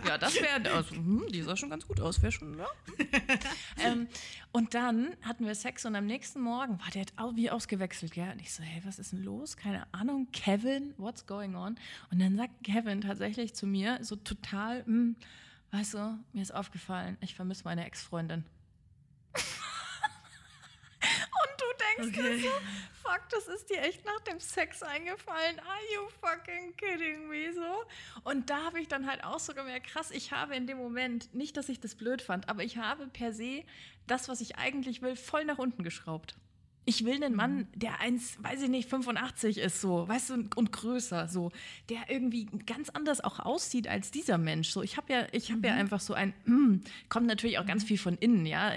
S1: Ja, das wäre, also, hm, die sah schon ganz gut aus, wäre schon, ja. ähm, und dann hatten wir Sex und am nächsten Morgen war der wie ausgewechselt, gell? Und ich so, hey, was ist denn los? Keine Ahnung, Kevin, what's going on? Und dann sagt Kevin tatsächlich zu mir, so total, hm, weißt du, mir ist aufgefallen, ich vermisse meine Ex-Freundin. Denkst
S2: Okay.
S1: so, fuck, das ist dir echt nach dem Sex eingefallen. Are you fucking kidding me so? Und da habe ich dann halt auch so gemerkt, krass, ich habe in dem Moment, nicht, dass ich das blöd fand, aber ich habe per se das, was ich eigentlich will, voll nach unten geschraubt. Ich will einen Mann, der eins, weiß ich nicht, 85 ist so, weißt du, und größer so, der irgendwie ganz anders auch aussieht als dieser Mensch. So, ich habe ja, ich habe ja einfach so ein, mm, kommt natürlich auch ganz viel von innen, ja.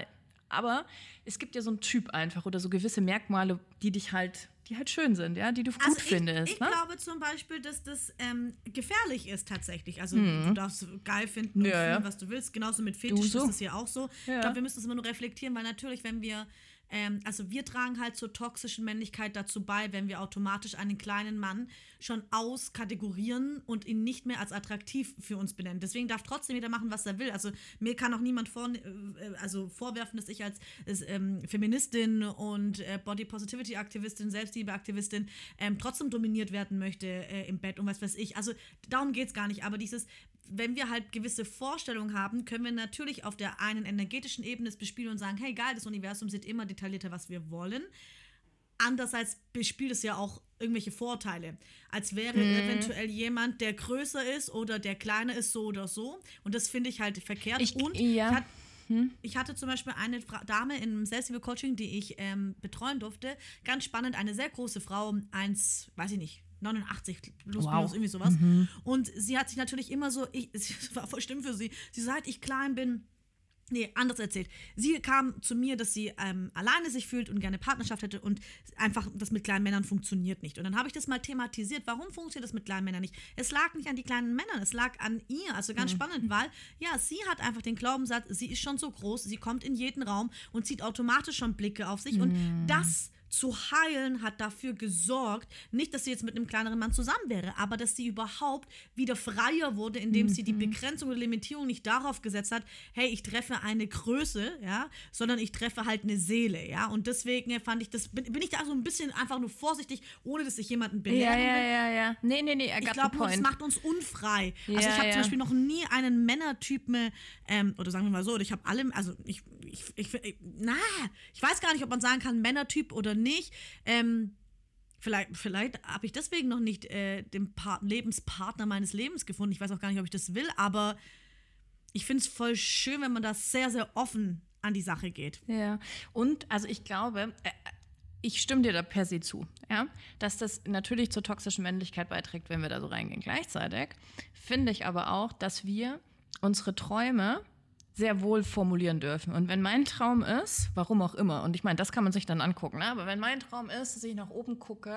S1: Aber es gibt ja so einen Typ einfach oder so gewisse Merkmale, die dich halt, die halt schön sind, ja, die du gut
S2: Also ich,
S1: findest.
S2: ich
S1: ne?
S2: glaube zum Beispiel, dass das ähm, gefährlich ist tatsächlich. Also du darfst geil finden und.
S1: Ja, ja.
S2: fühlen, was du willst. Genauso mit Fetisch
S1: so.
S2: ist es ja auch so.
S1: Ja.
S2: Ich glaube, wir müssen es immer nur reflektieren, weil natürlich, wenn wir ähm, also wir tragen halt zur toxischen Männlichkeit dazu bei, wenn wir automatisch einen kleinen Mann schon auskategorieren und ihn nicht mehr als attraktiv für uns benennen. Deswegen darf trotzdem jeder machen, was er will. Also mir kann auch niemand vor, äh, also vorwerfen, dass ich als, ähm, Feministin und äh, Body Positivity Aktivistin, Selbstliebeaktivistin ähm, trotzdem dominiert werden möchte äh, im Bett und was weiß ich. Also darum geht es gar nicht. Aber dieses wenn wir halt gewisse Vorstellungen haben, können wir natürlich auf der einen energetischen Ebene es bespielen und sagen, hey geil, das Universum sieht immer detaillierter, was wir wollen. Andererseits bespielt es ja auch irgendwelche Vorteile. Als wäre eventuell jemand, der größer ist oder der kleiner ist, so oder so. Und das finde ich halt verkehrt.
S1: Ich-
S2: und
S1: ja.
S2: ich, hat, ich hatte zum Beispiel eine Fra Dame im Selbsthilfe-Coaching, die ich ähm, betreuen durfte. Ganz spannend, eine sehr große Frau, 1, weiß ich nicht, 89 plus
S1: Wow.
S2: minus irgendwie sowas. Und sie hat sich natürlich immer so, ich, es war voll schlimm für sie, sie seit ich klein bin, Nee, anders erzählt. Sie kam zu mir, dass sie ähm, alleine sich fühlt und gerne Partnerschaft hätte und einfach das mit kleinen Männern funktioniert nicht. Und dann habe ich das mal thematisiert. Warum funktioniert das mit kleinen Männern nicht? Es lag nicht an die kleinen Männern, es lag an ihr. Also ganz spannend, weil ja, sie hat einfach den Glaubenssatz, sie ist schon so groß, sie kommt in jeden Raum und zieht automatisch schon Blicke auf sich. Und das zu heilen hat dafür gesorgt, nicht, dass sie jetzt mit einem kleineren Mann zusammen wäre, aber dass sie überhaupt wieder freier wurde, indem sie die Begrenzung oder Limitierung nicht darauf gesetzt hat, hey, ich treffe eine Größe, ja, sondern ich treffe halt eine Seele, ja. Und deswegen fand ich das, bin, bin ich da so ein bisschen einfach nur vorsichtig, ohne dass ich jemanden
S1: Ja,
S2: belehren
S1: ja,
S2: will.
S1: ja, ja. Nee, nee, nee, I
S2: Ich glaube, das macht uns unfrei. also
S1: Ja,
S2: ich habe
S1: ja.
S2: zum Beispiel noch nie einen Männertypen, ähm, oder sagen wir mal so, oder ich habe alle, also ich, ich, ich, ich, na, ich weiß gar nicht, ob man sagen kann, Männertyp oder nicht. Ähm, vielleicht vielleicht habe ich deswegen noch nicht äh, den Part Lebenspartner meines Lebens gefunden. Ich weiß auch gar nicht, ob ich das will, aber ich finde es voll schön, wenn man da sehr, sehr offen an die Sache geht.
S1: Ja, und also ich glaube, äh, ich stimme dir da per se zu, ja, dass das natürlich zur toxischen Männlichkeit beiträgt, wenn wir da so reingehen. Gleichzeitig finde ich aber auch, dass wir unsere Träume sehr wohl formulieren dürfen. Und wenn mein Traum ist, warum auch immer, und ich meine, das kann man sich dann angucken, ne? aber wenn mein Traum ist, dass ich nach oben gucke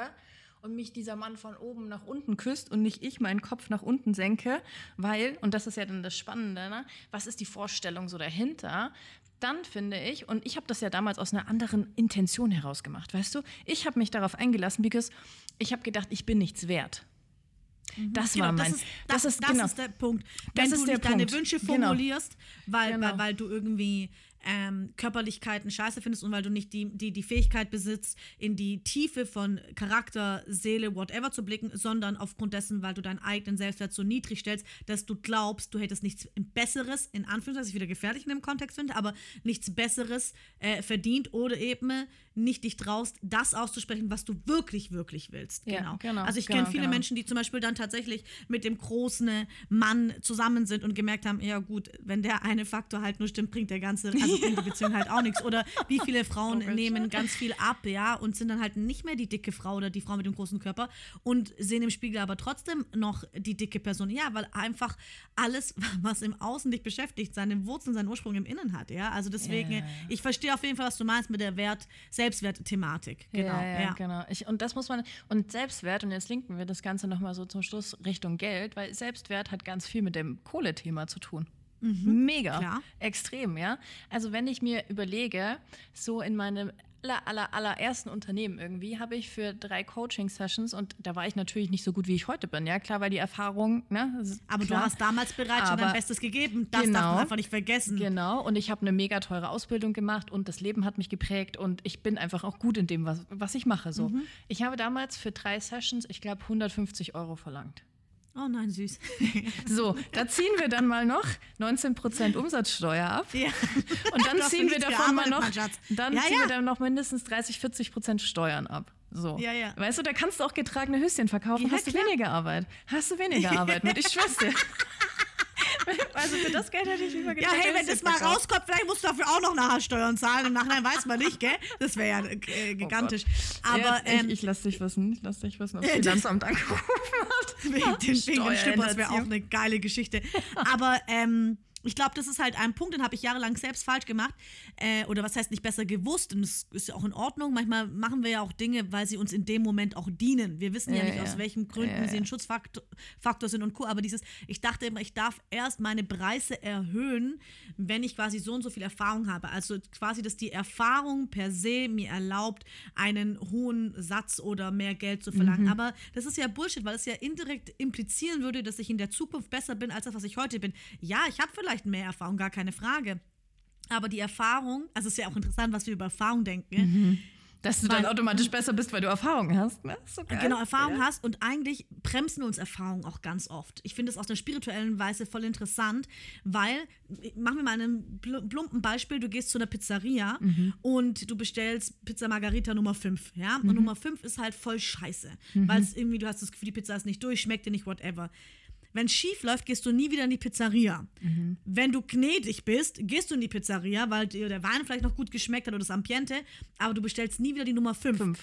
S1: und mich dieser Mann von oben nach unten küsst und nicht ich meinen Kopf nach unten senke, weil, und das ist ja dann das Spannende, ne? was ist die Vorstellung so dahinter? Dann finde ich, und ich habe das ja damals aus einer anderen Intention heraus gemacht, weißt du? Ich habe mich darauf eingelassen, because ich habe gedacht, ich bin nichts wert. Das war
S2: Genau,
S1: mein.
S2: das ist, das, das,
S1: genau.
S2: ist der Punkt.
S1: Das
S2: Wenn
S1: ist
S2: du nicht deine
S1: Punkt.
S2: Wünsche
S1: Genau.
S2: formulierst, weil,
S1: Genau.
S2: weil, weil du irgendwie ähm, Körperlichkeiten scheiße findest und weil du nicht die, die, die Fähigkeit besitzt, in die Tiefe von Charakter, Seele, whatever zu blicken, sondern aufgrund dessen, weil du deinen eigenen Selbstwert so niedrig stellst, dass du glaubst, du hättest nichts Besseres, in Anführungszeichen, ich wieder gefährlich in dem Kontext finde, aber nichts Besseres äh, verdient oder eben nicht dich traust, das auszusprechen, was du wirklich, wirklich willst.
S1: Ja,
S2: genau.
S1: genau,
S2: Also ich
S1: genau,
S2: kenne viele
S1: genau.
S2: Menschen, die zum Beispiel dann tatsächlich mit dem großen Mann zusammen sind und gemerkt haben, ja gut, wenn der eine Faktor halt nur stimmt, bringt der ganze, also bringt die Beziehung halt auch nichts. Oder wie viele Frauen
S1: Logisch.
S2: nehmen ganz viel ab, ja, und sind dann halt nicht mehr die dicke Frau oder die Frau mit dem großen Körper und sehen im Spiegel aber trotzdem noch die dicke Person. Ja, weil einfach alles, was im Außen dich beschäftigt, seine Wurzeln, seinen Ursprung im Innen hat, ja. Also deswegen,
S1: Ja.
S2: ich verstehe auf jeden Fall, was du meinst mit der Wert, Selbstwert-Thematik. Genau,
S1: ja, ja,
S2: ja.
S1: genau. Ich, und das muss man, und Selbstwert, und jetzt linken wir das Ganze nochmal so zum Schluss Richtung Geld, weil Selbstwert hat ganz viel mit dem Kohlethema zu tun. Mega.
S2: klar.
S1: Extrem, ja. Also wenn ich mir überlege, so in meinem aller, aller, allerersten Unternehmen irgendwie habe ich für drei Coaching-Sessions und da war ich natürlich nicht so gut, wie ich heute bin, ja, klar, weil die Erfahrung, ne,
S2: Aber
S1: klar.
S2: du hast damals bereits schon dein Bestes gegeben. Das darf
S1: Genau.
S2: man einfach nicht vergessen.
S1: Genau, und ich habe eine mega teure Ausbildung gemacht und das Leben hat mich geprägt und ich bin einfach auch gut in dem, was, was ich mache. So.
S2: Mhm.
S1: Ich habe damals für drei Sessions, ich glaube, 150 Euro verlangt.
S2: Oh nein, süß.
S1: So, da ziehen wir dann mal noch 19% Umsatzsteuer ab.
S2: ja.
S1: Und dann
S2: Du
S1: ziehen wir davon mal noch, dann
S2: Ja,
S1: ziehen
S2: ja.
S1: wir dann noch mindestens 30, 40 Prozent Steuern ab. So.
S2: Ja, ja.
S1: Weißt du, da kannst du auch getragene Höschen verkaufen,
S2: Ja,
S1: hast du
S2: klar.
S1: weniger Arbeit. Hast du weniger Arbeit mit, ich schwör's dir. Also für das Geld hätte ich lieber
S2: Ja,
S1: getragene
S2: hey, wenn das mal
S1: verkauft.
S2: rauskommt, vielleicht musst du dafür auch noch Nachsteuern zahlen. Im Nachhinein weiß man nicht, gell? Das wäre ja äh, gigantisch. Aber
S1: Oh ja,
S2: ähm,
S1: ich, ich lass dich wissen, ich lass dich wissen, ob das Finanzamt angerufen hat.
S2: wegen, den, wegen dem Schlippers wäre auch eine geile Geschichte. Aber ähm, ich glaube, das ist halt ein Punkt, den habe ich jahrelang selbst falsch gemacht. Äh, oder was heißt nicht besser gewusst. Und das ist ja auch in Ordnung. Manchmal machen wir ja auch Dinge, weil sie uns in dem Moment auch dienen. Wir wissen ja,
S1: Ja,
S2: nicht,
S1: ja.
S2: aus welchen Gründen
S1: Ja,
S2: sie ein Schutzfaktor Faktor sind und Co. Aber dieses, ich dachte immer, ich darf erst meine Preise erhöhen, wenn ich quasi so und so viel Erfahrung habe. Also quasi, dass die Erfahrung per se mir erlaubt, einen hohen Satz oder mehr Geld zu verlangen. Aber das ist ja Bullshit, weil es ja indirekt implizieren würde, dass ich in der Zukunft besser bin als das, was ich heute bin. Ja, ich habe vielleicht mehr Erfahrung, gar keine Frage. Aber die Erfahrung, also es ist ja auch interessant, was wir über Erfahrung denken.
S1: Dass du dann automatisch besser bist, weil du Erfahrung hast. Ne? So.
S2: Genau, Erfahrung hast und eigentlich bremsen uns Erfahrungen auch ganz oft. Ich finde es aus der spirituellen Weise voll interessant, weil, machen wir mal ein pl- plumpen Beispiel, du gehst zu einer Pizzeria und du bestellst Pizza Margarita Nummer 5, ja? Und Nummer 5 ist halt voll scheiße, weil es irgendwie, du hast das Gefühl, die Pizza ist nicht durch, schmeckt dir nicht, whatever. Wenn es schief läuft, gehst du nie wieder in die Pizzeria. Wenn du gnädig bist, gehst du in die Pizzeria, weil dir der Wein vielleicht noch gut geschmeckt hat oder das Ambiente, aber du bestellst nie wieder die Nummer 5
S1: Fünf.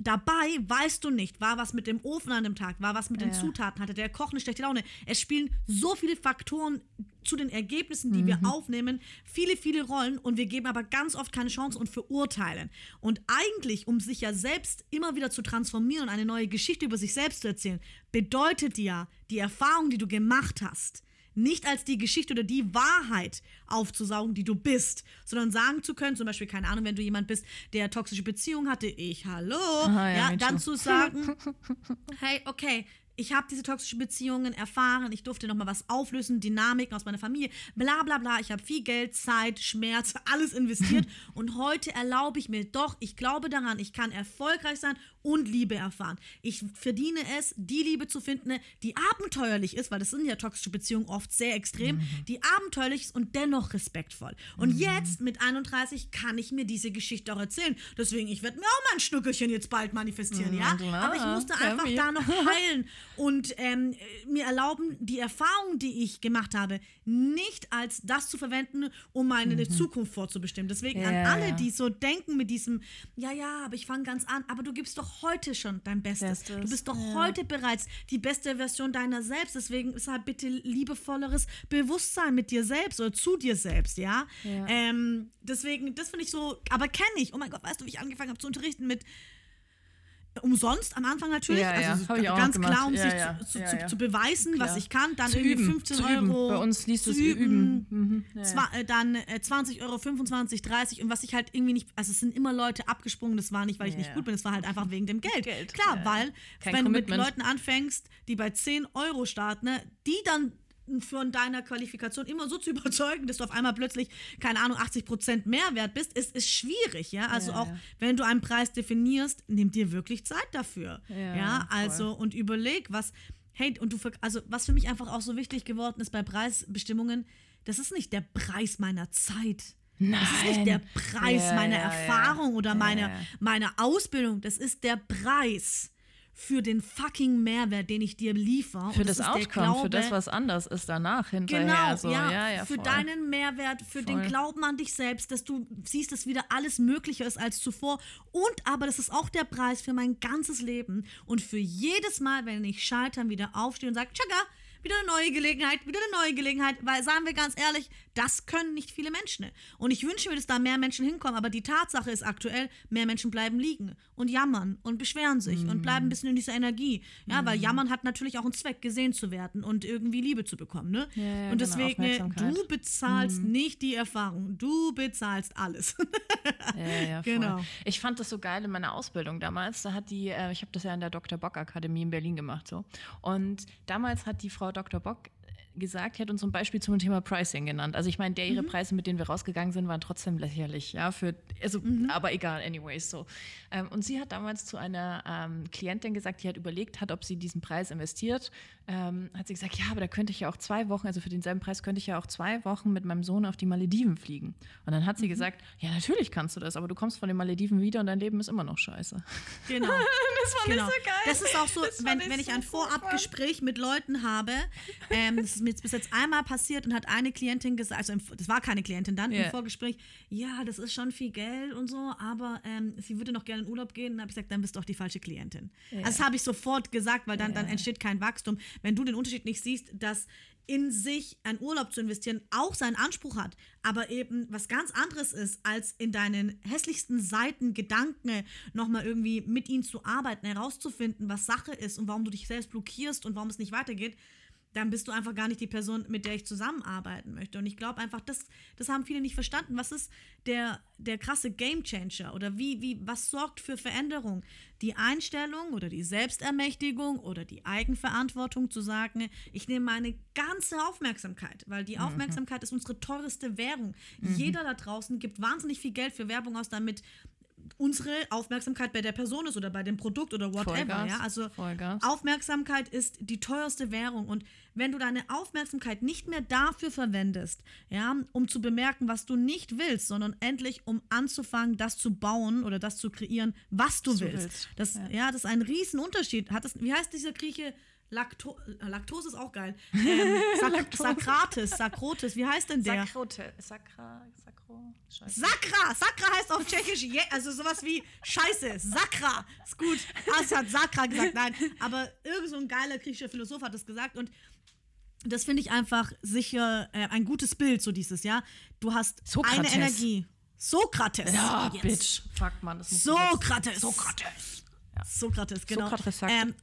S2: Dabei weißt du nicht, war was mit dem Ofen an dem Tag, war was mit den
S1: Ja.
S2: Zutaten, hatte der Koch eine schlechte Laune. Es spielen so viele Faktoren zu den Ergebnissen, die
S1: Mhm.
S2: wir aufnehmen, viele, viele Rollen und wir geben aber ganz oft keine Chance und verurteilen. Und eigentlich, um sich ja selbst immer wieder zu transformieren und eine neue Geschichte über sich selbst zu erzählen, bedeutet ja die Erfahrung, die du gemacht hast, nicht als die Geschichte oder die Wahrheit aufzusaugen, die du bist, sondern sagen zu können, zum Beispiel, keine Ahnung, wenn du jemand bist, der toxische Beziehung hatte, ich, hallo,
S1: Aha, ja,
S2: ja, dann
S1: too.
S2: zu sagen, hey, okay, ich habe diese toxischen Beziehungen erfahren, ich durfte nochmal was auflösen, Dynamiken aus meiner Familie, bla bla bla, ich habe viel Geld, Zeit, Schmerz, alles investiert und heute erlaube ich mir doch, ich glaube daran, ich kann erfolgreich sein und Liebe erfahren. Ich verdiene es, die Liebe zu finden, die abenteuerlich ist, weil das sind ja toxische Beziehungen oft sehr extrem,
S1: Mhm.
S2: die abenteuerlich ist und dennoch respektvoll. Und jetzt mit 31 kann ich mir diese Geschichte auch erzählen. Deswegen, ich werde mir auch mein Schnuckelchen jetzt bald manifestieren, ja?
S1: klar,
S2: Aber ich musste einfach
S1: me.
S2: da noch heilen und ähm, mir erlauben, die Erfahrung, die ich gemacht habe, nicht als das zu verwenden, um meine Zukunft vorzubestimmen. Deswegen an
S1: Mhm. Ja,
S2: alle,
S1: ja.
S2: die so denken mit diesem, ja, ja, aber ich fange ganz an, aber du gibst doch heute schon dein Bestes.
S1: Bestes,
S2: Du bist doch
S1: ja.
S2: heute bereits die beste Version deiner selbst. Deswegen ist halt bitte liebevolleres Bewusstsein mit dir selbst oder zu dir selbst, ja.
S1: Ja.
S2: Ähm, deswegen, das finde ich so, aber kenne ich. Oh mein Gott, weißt du, wie ich angefangen habe zu unterrichten mit umsonst am Anfang natürlich,
S1: Ja,
S2: also
S1: auch
S2: ganz klar, um sich zu, zu, zu, zu beweisen, was
S1: Klar.
S2: ich kann, dann irgendwie
S1: üben,
S2: 15
S1: zu üben.
S2: Euro.
S1: Bei uns liest
S2: zu
S1: es üben. Mhm.
S2: Zwar, äh, dann äh, 20 Euro, 25, 30 und was ich halt irgendwie nicht, also es sind immer Leute abgesprungen, das war nicht, weil ich nicht gut bin, es war halt einfach wegen dem Geld.
S1: Geld,
S2: Klar, weil
S1: Kein
S2: wenn du mit
S1: Commitment.
S2: Leuten anfängst, die bei 10 Euro starten, ne, die dann von deiner Qualifikation immer so zu überzeugen, dass du auf einmal plötzlich, keine Ahnung, 80 Prozent Mehrwert bist, ist, ist schwierig, ja. Also
S1: Ja,
S2: auch,
S1: ja.
S2: wenn du einen Preis definierst, nimm dir wirklich Zeit dafür.
S1: Ja,
S2: Ja,
S1: voll.
S2: also und überleg, was, hey, und du, also was für mich einfach auch so wichtig geworden ist bei Preisbestimmungen, das ist nicht der Preis meiner Zeit. Das ist nicht
S1: Nein.
S2: der Preis meiner. Erfahrung oder meiner, meiner Ausbildung. Das ist der Preis für den fucking Mehrwert, den ich dir liefere.
S1: Für
S2: Und
S1: das
S2: der
S1: Outcome, für das,
S2: Glaube-
S1: was anders ist danach hinterher.
S2: Genau,
S1: so.
S2: ja,
S1: ja, ja,
S2: für
S1: voll.
S2: deinen Mehrwert, für den
S1: Voll.
S2: Glauben an dich selbst, dass du siehst, dass wieder alles möglicher ist als zuvor. Und aber das ist auch der Preis für mein ganzes Leben. Und für jedes Mal, wenn ich scheitern, wieder aufstehe und sage, tschakka, wieder eine neue Gelegenheit, wieder eine neue Gelegenheit, weil sagen wir ganz ehrlich, das können nicht viele Menschen. Und ich wünsche mir, dass da mehr Menschen hinkommen, aber die Tatsache ist aktuell, mehr Menschen bleiben liegen und jammern und beschweren sich und bleiben ein bisschen in dieser Energie. Ja, weil jammern hat natürlich auch einen Zweck, gesehen zu werden und irgendwie Liebe zu bekommen. Ne?
S1: Ja, ja,
S2: und
S1: genau,
S2: deswegen, äh, du bezahlst nicht die Erfahrung, du bezahlst alles.
S1: Ja, ja, voll.
S2: Genau.
S1: Ich fand das so geil in meiner Ausbildung damals. Da hat die, äh, ich habe das ja in der Dr. Bock Akademie in Berlin gemacht so. Und damals hat die Frau Dr. Bock gesagt, die hat uns zum Beispiel zum Thema Pricing genannt. Also ich meine, der
S2: Mhm.
S1: ihre Preise, mit denen wir rausgegangen sind, waren trotzdem lächerlich, ja, für, also,
S2: Mhm.
S1: aber egal, anyways, so. Ähm, und sie hat damals zu einer ähm, Klientin gesagt, die hat überlegt hat, ob sie diesen Preis investiert, ähm, hat sie gesagt, ja, aber da könnte ich ja auch zwei Wochen, also für denselben Preis könnte ich ja auch zwei Wochen mit meinem Sohn auf die Malediven fliegen. Und dann hat
S2: Mhm.
S1: sie gesagt, ja, natürlich kannst du das, aber du kommst von den Malediven wieder und dein Leben ist immer noch scheiße.
S2: Genau.
S1: Das fand
S2: Genau.
S1: ich so geil.
S2: Das ist auch so,
S1: Das
S2: wenn,
S1: so
S2: wenn ich ein. Vorabgespräch mit Leuten habe, ähm, das ist mir jetzt bis jetzt einmal passiert und hat eine Klientin gesagt, also im, das war keine Klientin dann
S1: Ja.
S2: im Vorgespräch, ja, das ist schon viel Geld und so, aber ähm, sie würde noch gerne in Urlaub gehen. Dann habe ich gesagt, dann bist du doch die falsche Klientin. Also das habe ich sofort gesagt, weil dann, dann entsteht kein Wachstum. Wenn du den Unterschied nicht siehst, dass in sich ein Urlaub zu investieren auch seinen Anspruch hat, aber eben was ganz anderes ist, als in deinen hässlichsten Seiten Gedanken nochmal irgendwie mit ihnen zu arbeiten, herauszufinden, was Sache ist und warum du dich selbst blockierst und warum es nicht weitergeht, dann bist du einfach gar nicht die Person, mit der ich zusammenarbeiten möchte. Und ich glaube einfach, das, das haben viele nicht verstanden. Was ist der, der krasse Gamechanger oder wie, wie, was sorgt für Veränderung? Die Einstellung oder die Selbstermächtigung oder die Eigenverantwortung zu sagen, ich nehme meine ganze Aufmerksamkeit, weil die Aufmerksamkeit ist unsere teuerste Währung. Jeder da draußen gibt wahnsinnig viel Geld für Werbung aus, damit unsere Aufmerksamkeit bei der Person ist oder bei dem Produkt oder whatever.
S1: Vollgas,
S2: Ja? Also
S1: Vollgas.
S2: Aufmerksamkeit ist die teuerste Währung und wenn du deine Aufmerksamkeit nicht mehr dafür verwendest, ja, um zu bemerken, was du nicht willst, sondern endlich um anzufangen, das zu bauen oder das zu kreieren, was du
S1: du
S2: willst.
S1: willst,
S2: Das, ja. das ist ein Riesenunterschied. Hat das, wie heißt dieser Grieche? Lacto äh, Laktose ist auch geil. Ähm, Sak Sakrates, Sakrotes, wie heißt denn der?
S1: Sakrote, Sakra, Sakro, Scheiße.
S2: Sakra! Sakra heißt auf Tschechisch, je, also sowas wie Scheiße, Sakra. Ist gut. Es hat Sakra gesagt, nein. Aber irgend so ein geiler griechischer Philosoph hat das gesagt und das finde ich einfach sicher äh, ein gutes Bild, so dieses, ja. Du hast
S1: Sokrates.
S2: eine Energie. Sokrates.
S1: Ja,
S2: Yes.
S1: Bitch. Fuck, man, das muss
S2: Sokrates.
S1: Sokrates.
S2: Sokrates, genau.
S1: Sokrates sagt-
S2: ähm,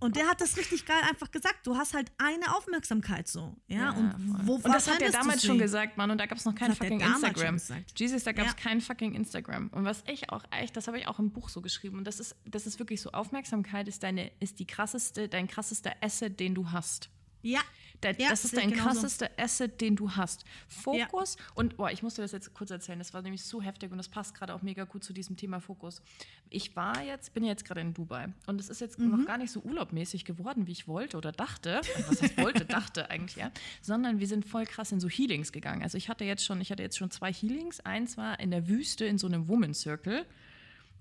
S2: und der hat das richtig geil einfach gesagt. Du hast halt eine Aufmerksamkeit so. Ja, und wo
S1: Und das hat er damals schon gesagt, Mann. Und da gab es noch kein
S2: Das
S1: fucking Instagram. Jesus, da gab es
S2: Ja.
S1: kein fucking Instagram. Und was ich auch echt, das habe ich auch im Buch so geschrieben. Und das ist, das ist wirklich so: Aufmerksamkeit ist deine, ist die krasseste, dein krassester Asset, den du hast.
S2: Ja.
S1: Der,
S2: Ja,
S1: das ist
S2: ich
S1: dein
S2: genauso.
S1: krassester Asset, den du hast. Fokus und boah, ich musste das jetzt kurz erzählen, das war nämlich so heftig und das passt gerade auch mega gut zu diesem Thema Fokus. Ich war jetzt, bin jetzt gerade in Dubai und es ist jetzt
S2: Mhm.
S1: noch gar nicht so urlaubmäßig geworden, wie ich wollte oder dachte. Also Was heißt wollte, dachte eigentlich, ja. Sondern wir sind voll krass in so Healings gegangen. Also ich hatte jetzt schon, ich hatte jetzt schon zwei Healings. Eins war in der Wüste in so einem Woman Circle.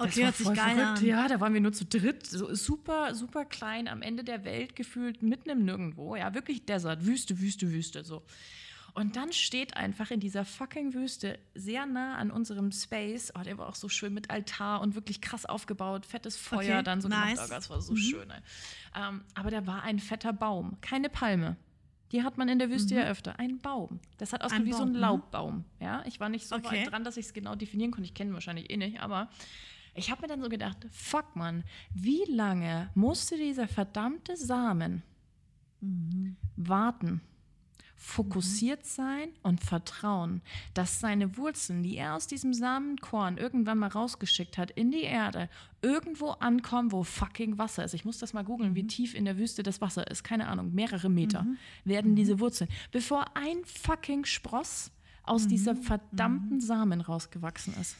S1: Das
S2: Okay,
S1: war
S2: hört sich
S1: voll verrückt.
S2: an.
S1: Ja, da waren wir nur zu dritt, so super, super klein, am Ende der Welt gefühlt, mitten im Nirgendwo. Ja, wirklich Desert, Wüste, Wüste, Wüste, so. Und dann steht einfach in dieser fucking Wüste, sehr nah an unserem Space, oh, der war auch so schön mit Altar und wirklich krass aufgebaut, fettes Feuer,
S2: Okay,
S1: dann so
S2: nice.
S1: gemacht, oh, das war so schön. ey. Ähm, aber da war ein fetter Baum, keine Palme. Die hat man in der Wüste ja öfter. Ein Baum. Das hat ausgesehen wie so ein
S2: mhm.
S1: Laubbaum. Ja, ich war nicht so
S2: Okay.
S1: weit dran, dass ich es genau definieren konnte. Ich kenne wahrscheinlich eh nicht, aber ich habe mir dann so gedacht, fuck man, wie lange musste dieser verdammte Samen warten, fokussiert sein und vertrauen, dass seine Wurzeln, die er aus diesem Samenkorn irgendwann mal rausgeschickt hat, in die Erde, irgendwo ankommen, wo fucking Wasser ist. Ich muss das mal googeln, wie tief in der Wüste das Wasser ist. Keine Ahnung, mehrere Meter werden diese Wurzeln, bevor ein fucking Spross aus dieser verdammten Samen rausgewachsen ist.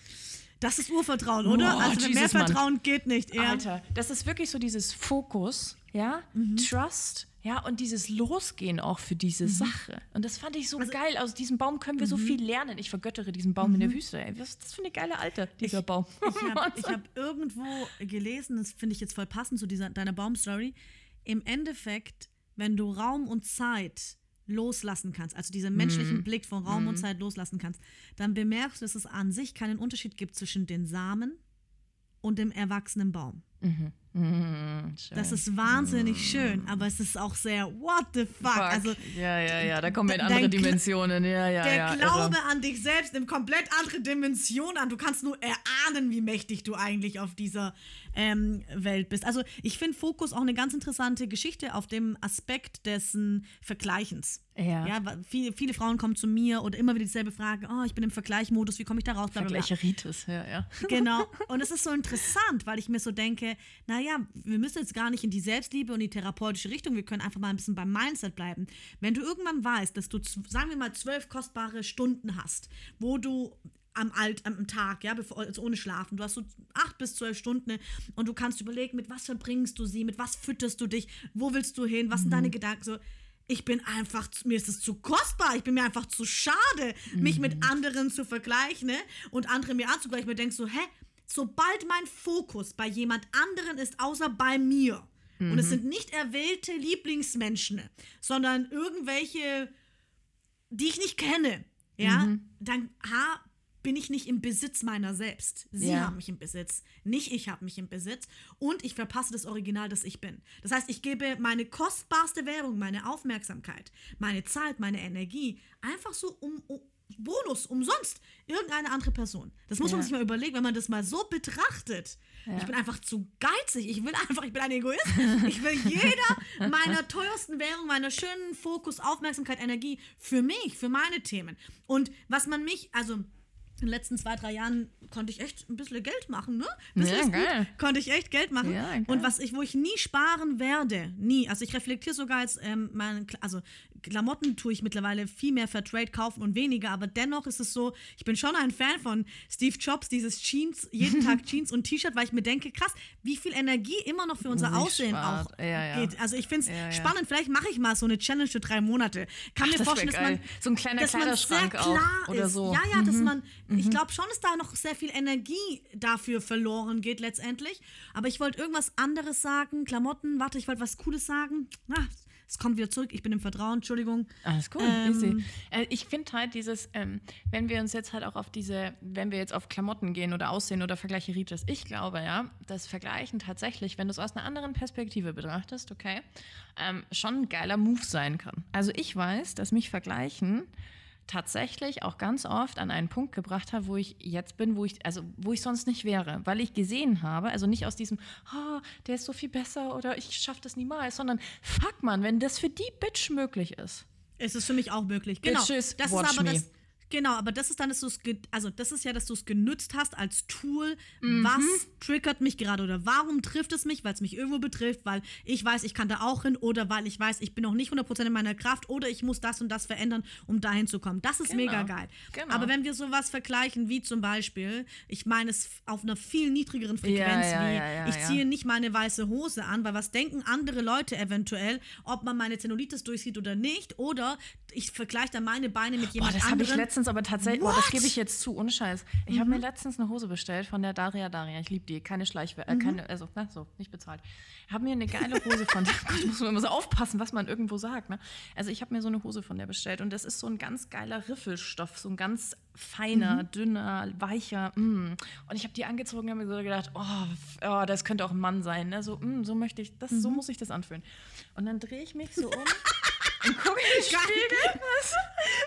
S2: Das ist Urvertrauen, oder?
S1: Boah,
S2: also mehr
S1: Jesus, Mann.
S2: Vertrauen geht nicht. Ja.
S1: Alter, das ist wirklich so dieses Fokus, ja, Trust, ja, und dieses Losgehen auch für diese Sache. Und das fand ich so geil. Aus diesem Baum können wir so viel lernen. Ich vergöttere diesen Baum in der Wüste. Ey. Was ist das für eine geile Alte, dieser Baum?
S2: Ich habe ich hab irgendwo gelesen, das finde ich jetzt voll passend zu dieser, deiner Baumstory. Im Endeffekt, wenn du Raum und Zeit loslassen kannst, also diesen menschlichen Blick von Raum und Zeit loslassen kannst, dann bemerkst du, dass es an sich keinen Unterschied gibt zwischen den Samen und dem erwachsenen Baum.
S1: Mm.
S2: Das ist wahnsinnig schön, aber es ist auch sehr, what the fuck?
S1: Fuck.
S2: Also
S1: ja, ja, ja, da kommen wir in andere Dimensionen. Ja, ja,
S2: der
S1: ja.
S2: Glaube
S1: irre.
S2: an dich selbst nimmt komplett andere Dimension an. Du kannst nur erahnen, wie mächtig du eigentlich auf dieser ähm, Welt bist. Also ich finde Fokus auch eine ganz interessante Geschichte auf dem Aspekt dessen Vergleichens.
S1: Ja.
S2: ja viele, viele Frauen kommen zu mir oder immer wieder dieselbe Frage, oh, ich bin im Vergleichmodus, wie komme ich da raus?
S1: Vergleicheritis, ja, ja.
S2: Genau. Und es ist so interessant, weil ich mir so denke, naja, wir müssen jetzt gar nicht in die Selbstliebe und die therapeutische Richtung, wir können einfach mal ein bisschen beim Mindset bleiben. Wenn du irgendwann weißt, dass du, sagen wir mal, zwölf kostbare Stunden hast, wo du am, Alt, am Tag, ja, bevor, also ohne Schlafen. Du hast so acht bis zwölf Stunden und du kannst überlegen, mit was verbringst du sie, mit was fütterst du dich, wo willst du hin, was sind deine Gedanken, so. Ich bin einfach, mir ist es zu kostbar, ich bin mir einfach zu schade, mich mit anderen zu vergleichen ne? und andere mir anzugleichen. Ich mir denke so, hä, sobald mein Fokus bei jemand anderen ist, außer bei mir, und es sind nicht erwählte Lieblingsmenschen, sondern irgendwelche, die ich nicht kenne, ja, dann ha, bin ich nicht im Besitz meiner selbst. Sie
S1: Ja.
S2: haben mich im Besitz, nicht ich habe mich im Besitz und ich verpasse das Original, das ich bin. Das heißt, ich gebe meine kostbarste Währung, meine Aufmerksamkeit, meine Zeit, meine Energie einfach so um, um Bonus, umsonst, irgendeine andere Person. Das muss man
S1: Ja.
S2: sich mal überlegen, wenn man das mal so betrachtet. Ich bin einfach zu geizig. Ich will einfach, ich bin ein Egoist. Ich will jeder meiner teuersten Währung, meiner schönen Fokus, Aufmerksamkeit, Energie für mich, für meine Themen. Und was man mich, also in den letzten zwei, drei Jahren konnte ich echt ein bisschen Geld machen, ne? Ein bisschen
S1: Ja,
S2: ist
S1: geil.
S2: Gut, konnte ich echt Geld machen.
S1: Ja.
S2: Und was ich, wo ich nie sparen werde, nie. Also ich reflektiere sogar jetzt, ähm, meine, Kla- also Klamotten tue ich mittlerweile viel mehr für Trade kaufen und weniger, aber dennoch ist es so, ich bin schon ein Fan von Steve Jobs, dieses Jeans, jeden Tag Jeans und T-Shirt, weil ich mir denke, krass, wie viel Energie immer noch für unser Aussehen
S1: spart.
S2: auch
S1: Ja, ja.
S2: geht. Also ich finde es
S1: Ja,
S2: spannend, vielleicht mache ich mal so eine Challenge für drei Monate. Kann
S1: Ach,
S2: mir vorstellen, dass man.
S1: So ein kleiner
S2: dass man
S1: Kleiderschrank
S2: sehr
S1: auch
S2: klar
S1: oder
S2: ist.
S1: so.
S2: Ja, ja, dass man, ich glaube schon, dass da noch sehr viel Energie dafür verloren geht letztendlich. Aber ich wollte irgendwas anderes sagen, Klamotten, warte, ich wollte was Cooles sagen. Ah, es kommt wieder zurück, ich bin im Vertrauen, Entschuldigung.
S1: Alles gut,
S2: Ähm,
S1: easy. Äh, ich finde halt dieses, ähm, wenn wir uns jetzt halt auch auf diese, wenn wir jetzt auf Klamotten gehen oder Aussehen oder Vergleiche Ritas, ich glaube ja, dass Vergleichen tatsächlich, wenn du es aus einer anderen Perspektive betrachtest, okay, ähm, schon ein geiler Move sein kann. Also ich weiß, dass mich Vergleichen tatsächlich auch ganz oft an einen Punkt gebracht hat, wo ich jetzt bin, wo ich, also wo ich sonst nicht wäre, weil ich gesehen habe, also nicht aus diesem, ah, der ist so viel besser oder ich schaffe das niemals, sondern fuck man, wenn das für die Bitch möglich ist.
S2: Es ist für mich auch möglich. Genau.
S1: Bitches,
S2: das ist aber
S1: me.
S2: das. Genau, aber das ist dann, dass du es, also das ist ja, dass du es genützt hast als Tool.
S1: Mhm.
S2: Was triggert mich gerade oder warum trifft es mich, weil es mich irgendwo betrifft, weil ich weiß, ich kann da auch hin oder weil ich weiß, ich bin noch nicht 100% in meiner Kraft oder ich muss das und das verändern, um dahin zu kommen. Das ist
S1: Genau.
S2: mega geil.
S1: Genau.
S2: Aber wenn wir sowas vergleichen, wie zum Beispiel, ich meine es auf einer viel niedrigeren Frequenz,
S1: ja,
S2: wie
S1: ja, ja,
S2: ich
S1: ja.
S2: ziehe nicht meine weiße Hose an, weil was denken andere Leute eventuell, ob man meine Zellulitis durchsieht oder nicht, oder ich vergleiche dann meine Beine mit
S1: Boah,
S2: jemand
S1: das habe ich
S2: anderem.
S1: Letztens aber tatsächlich, boah, das?
S2: Mhm.
S1: gebe ich jetzt zu, ohne Scheiß. Ich habe mir letztens eine Hose bestellt von der Daria Daria. Ich liebe die, keine Schleichwe,
S2: Mhm.
S1: äh, keine, also, na, so, nicht bezahlt. Habe mir eine geile Hose von der, Gott, muss man immer so aufpassen, was man irgendwo sagt, ne? Also ich habe mir so eine Hose von der bestellt und das ist so ein ganz geiler Riffelstoff, so ein ganz feiner,
S2: Mhm.
S1: dünner, weicher, mm. Und ich habe die angezogen und habe mir so gedacht, oh, oh, das könnte auch ein Mann sein, ne? So, mm, so möchte ich, das, so
S2: Mhm.
S1: muss ich das anfühlen. Und dann drehe ich mich so um und gucke in den Spiegel. Was?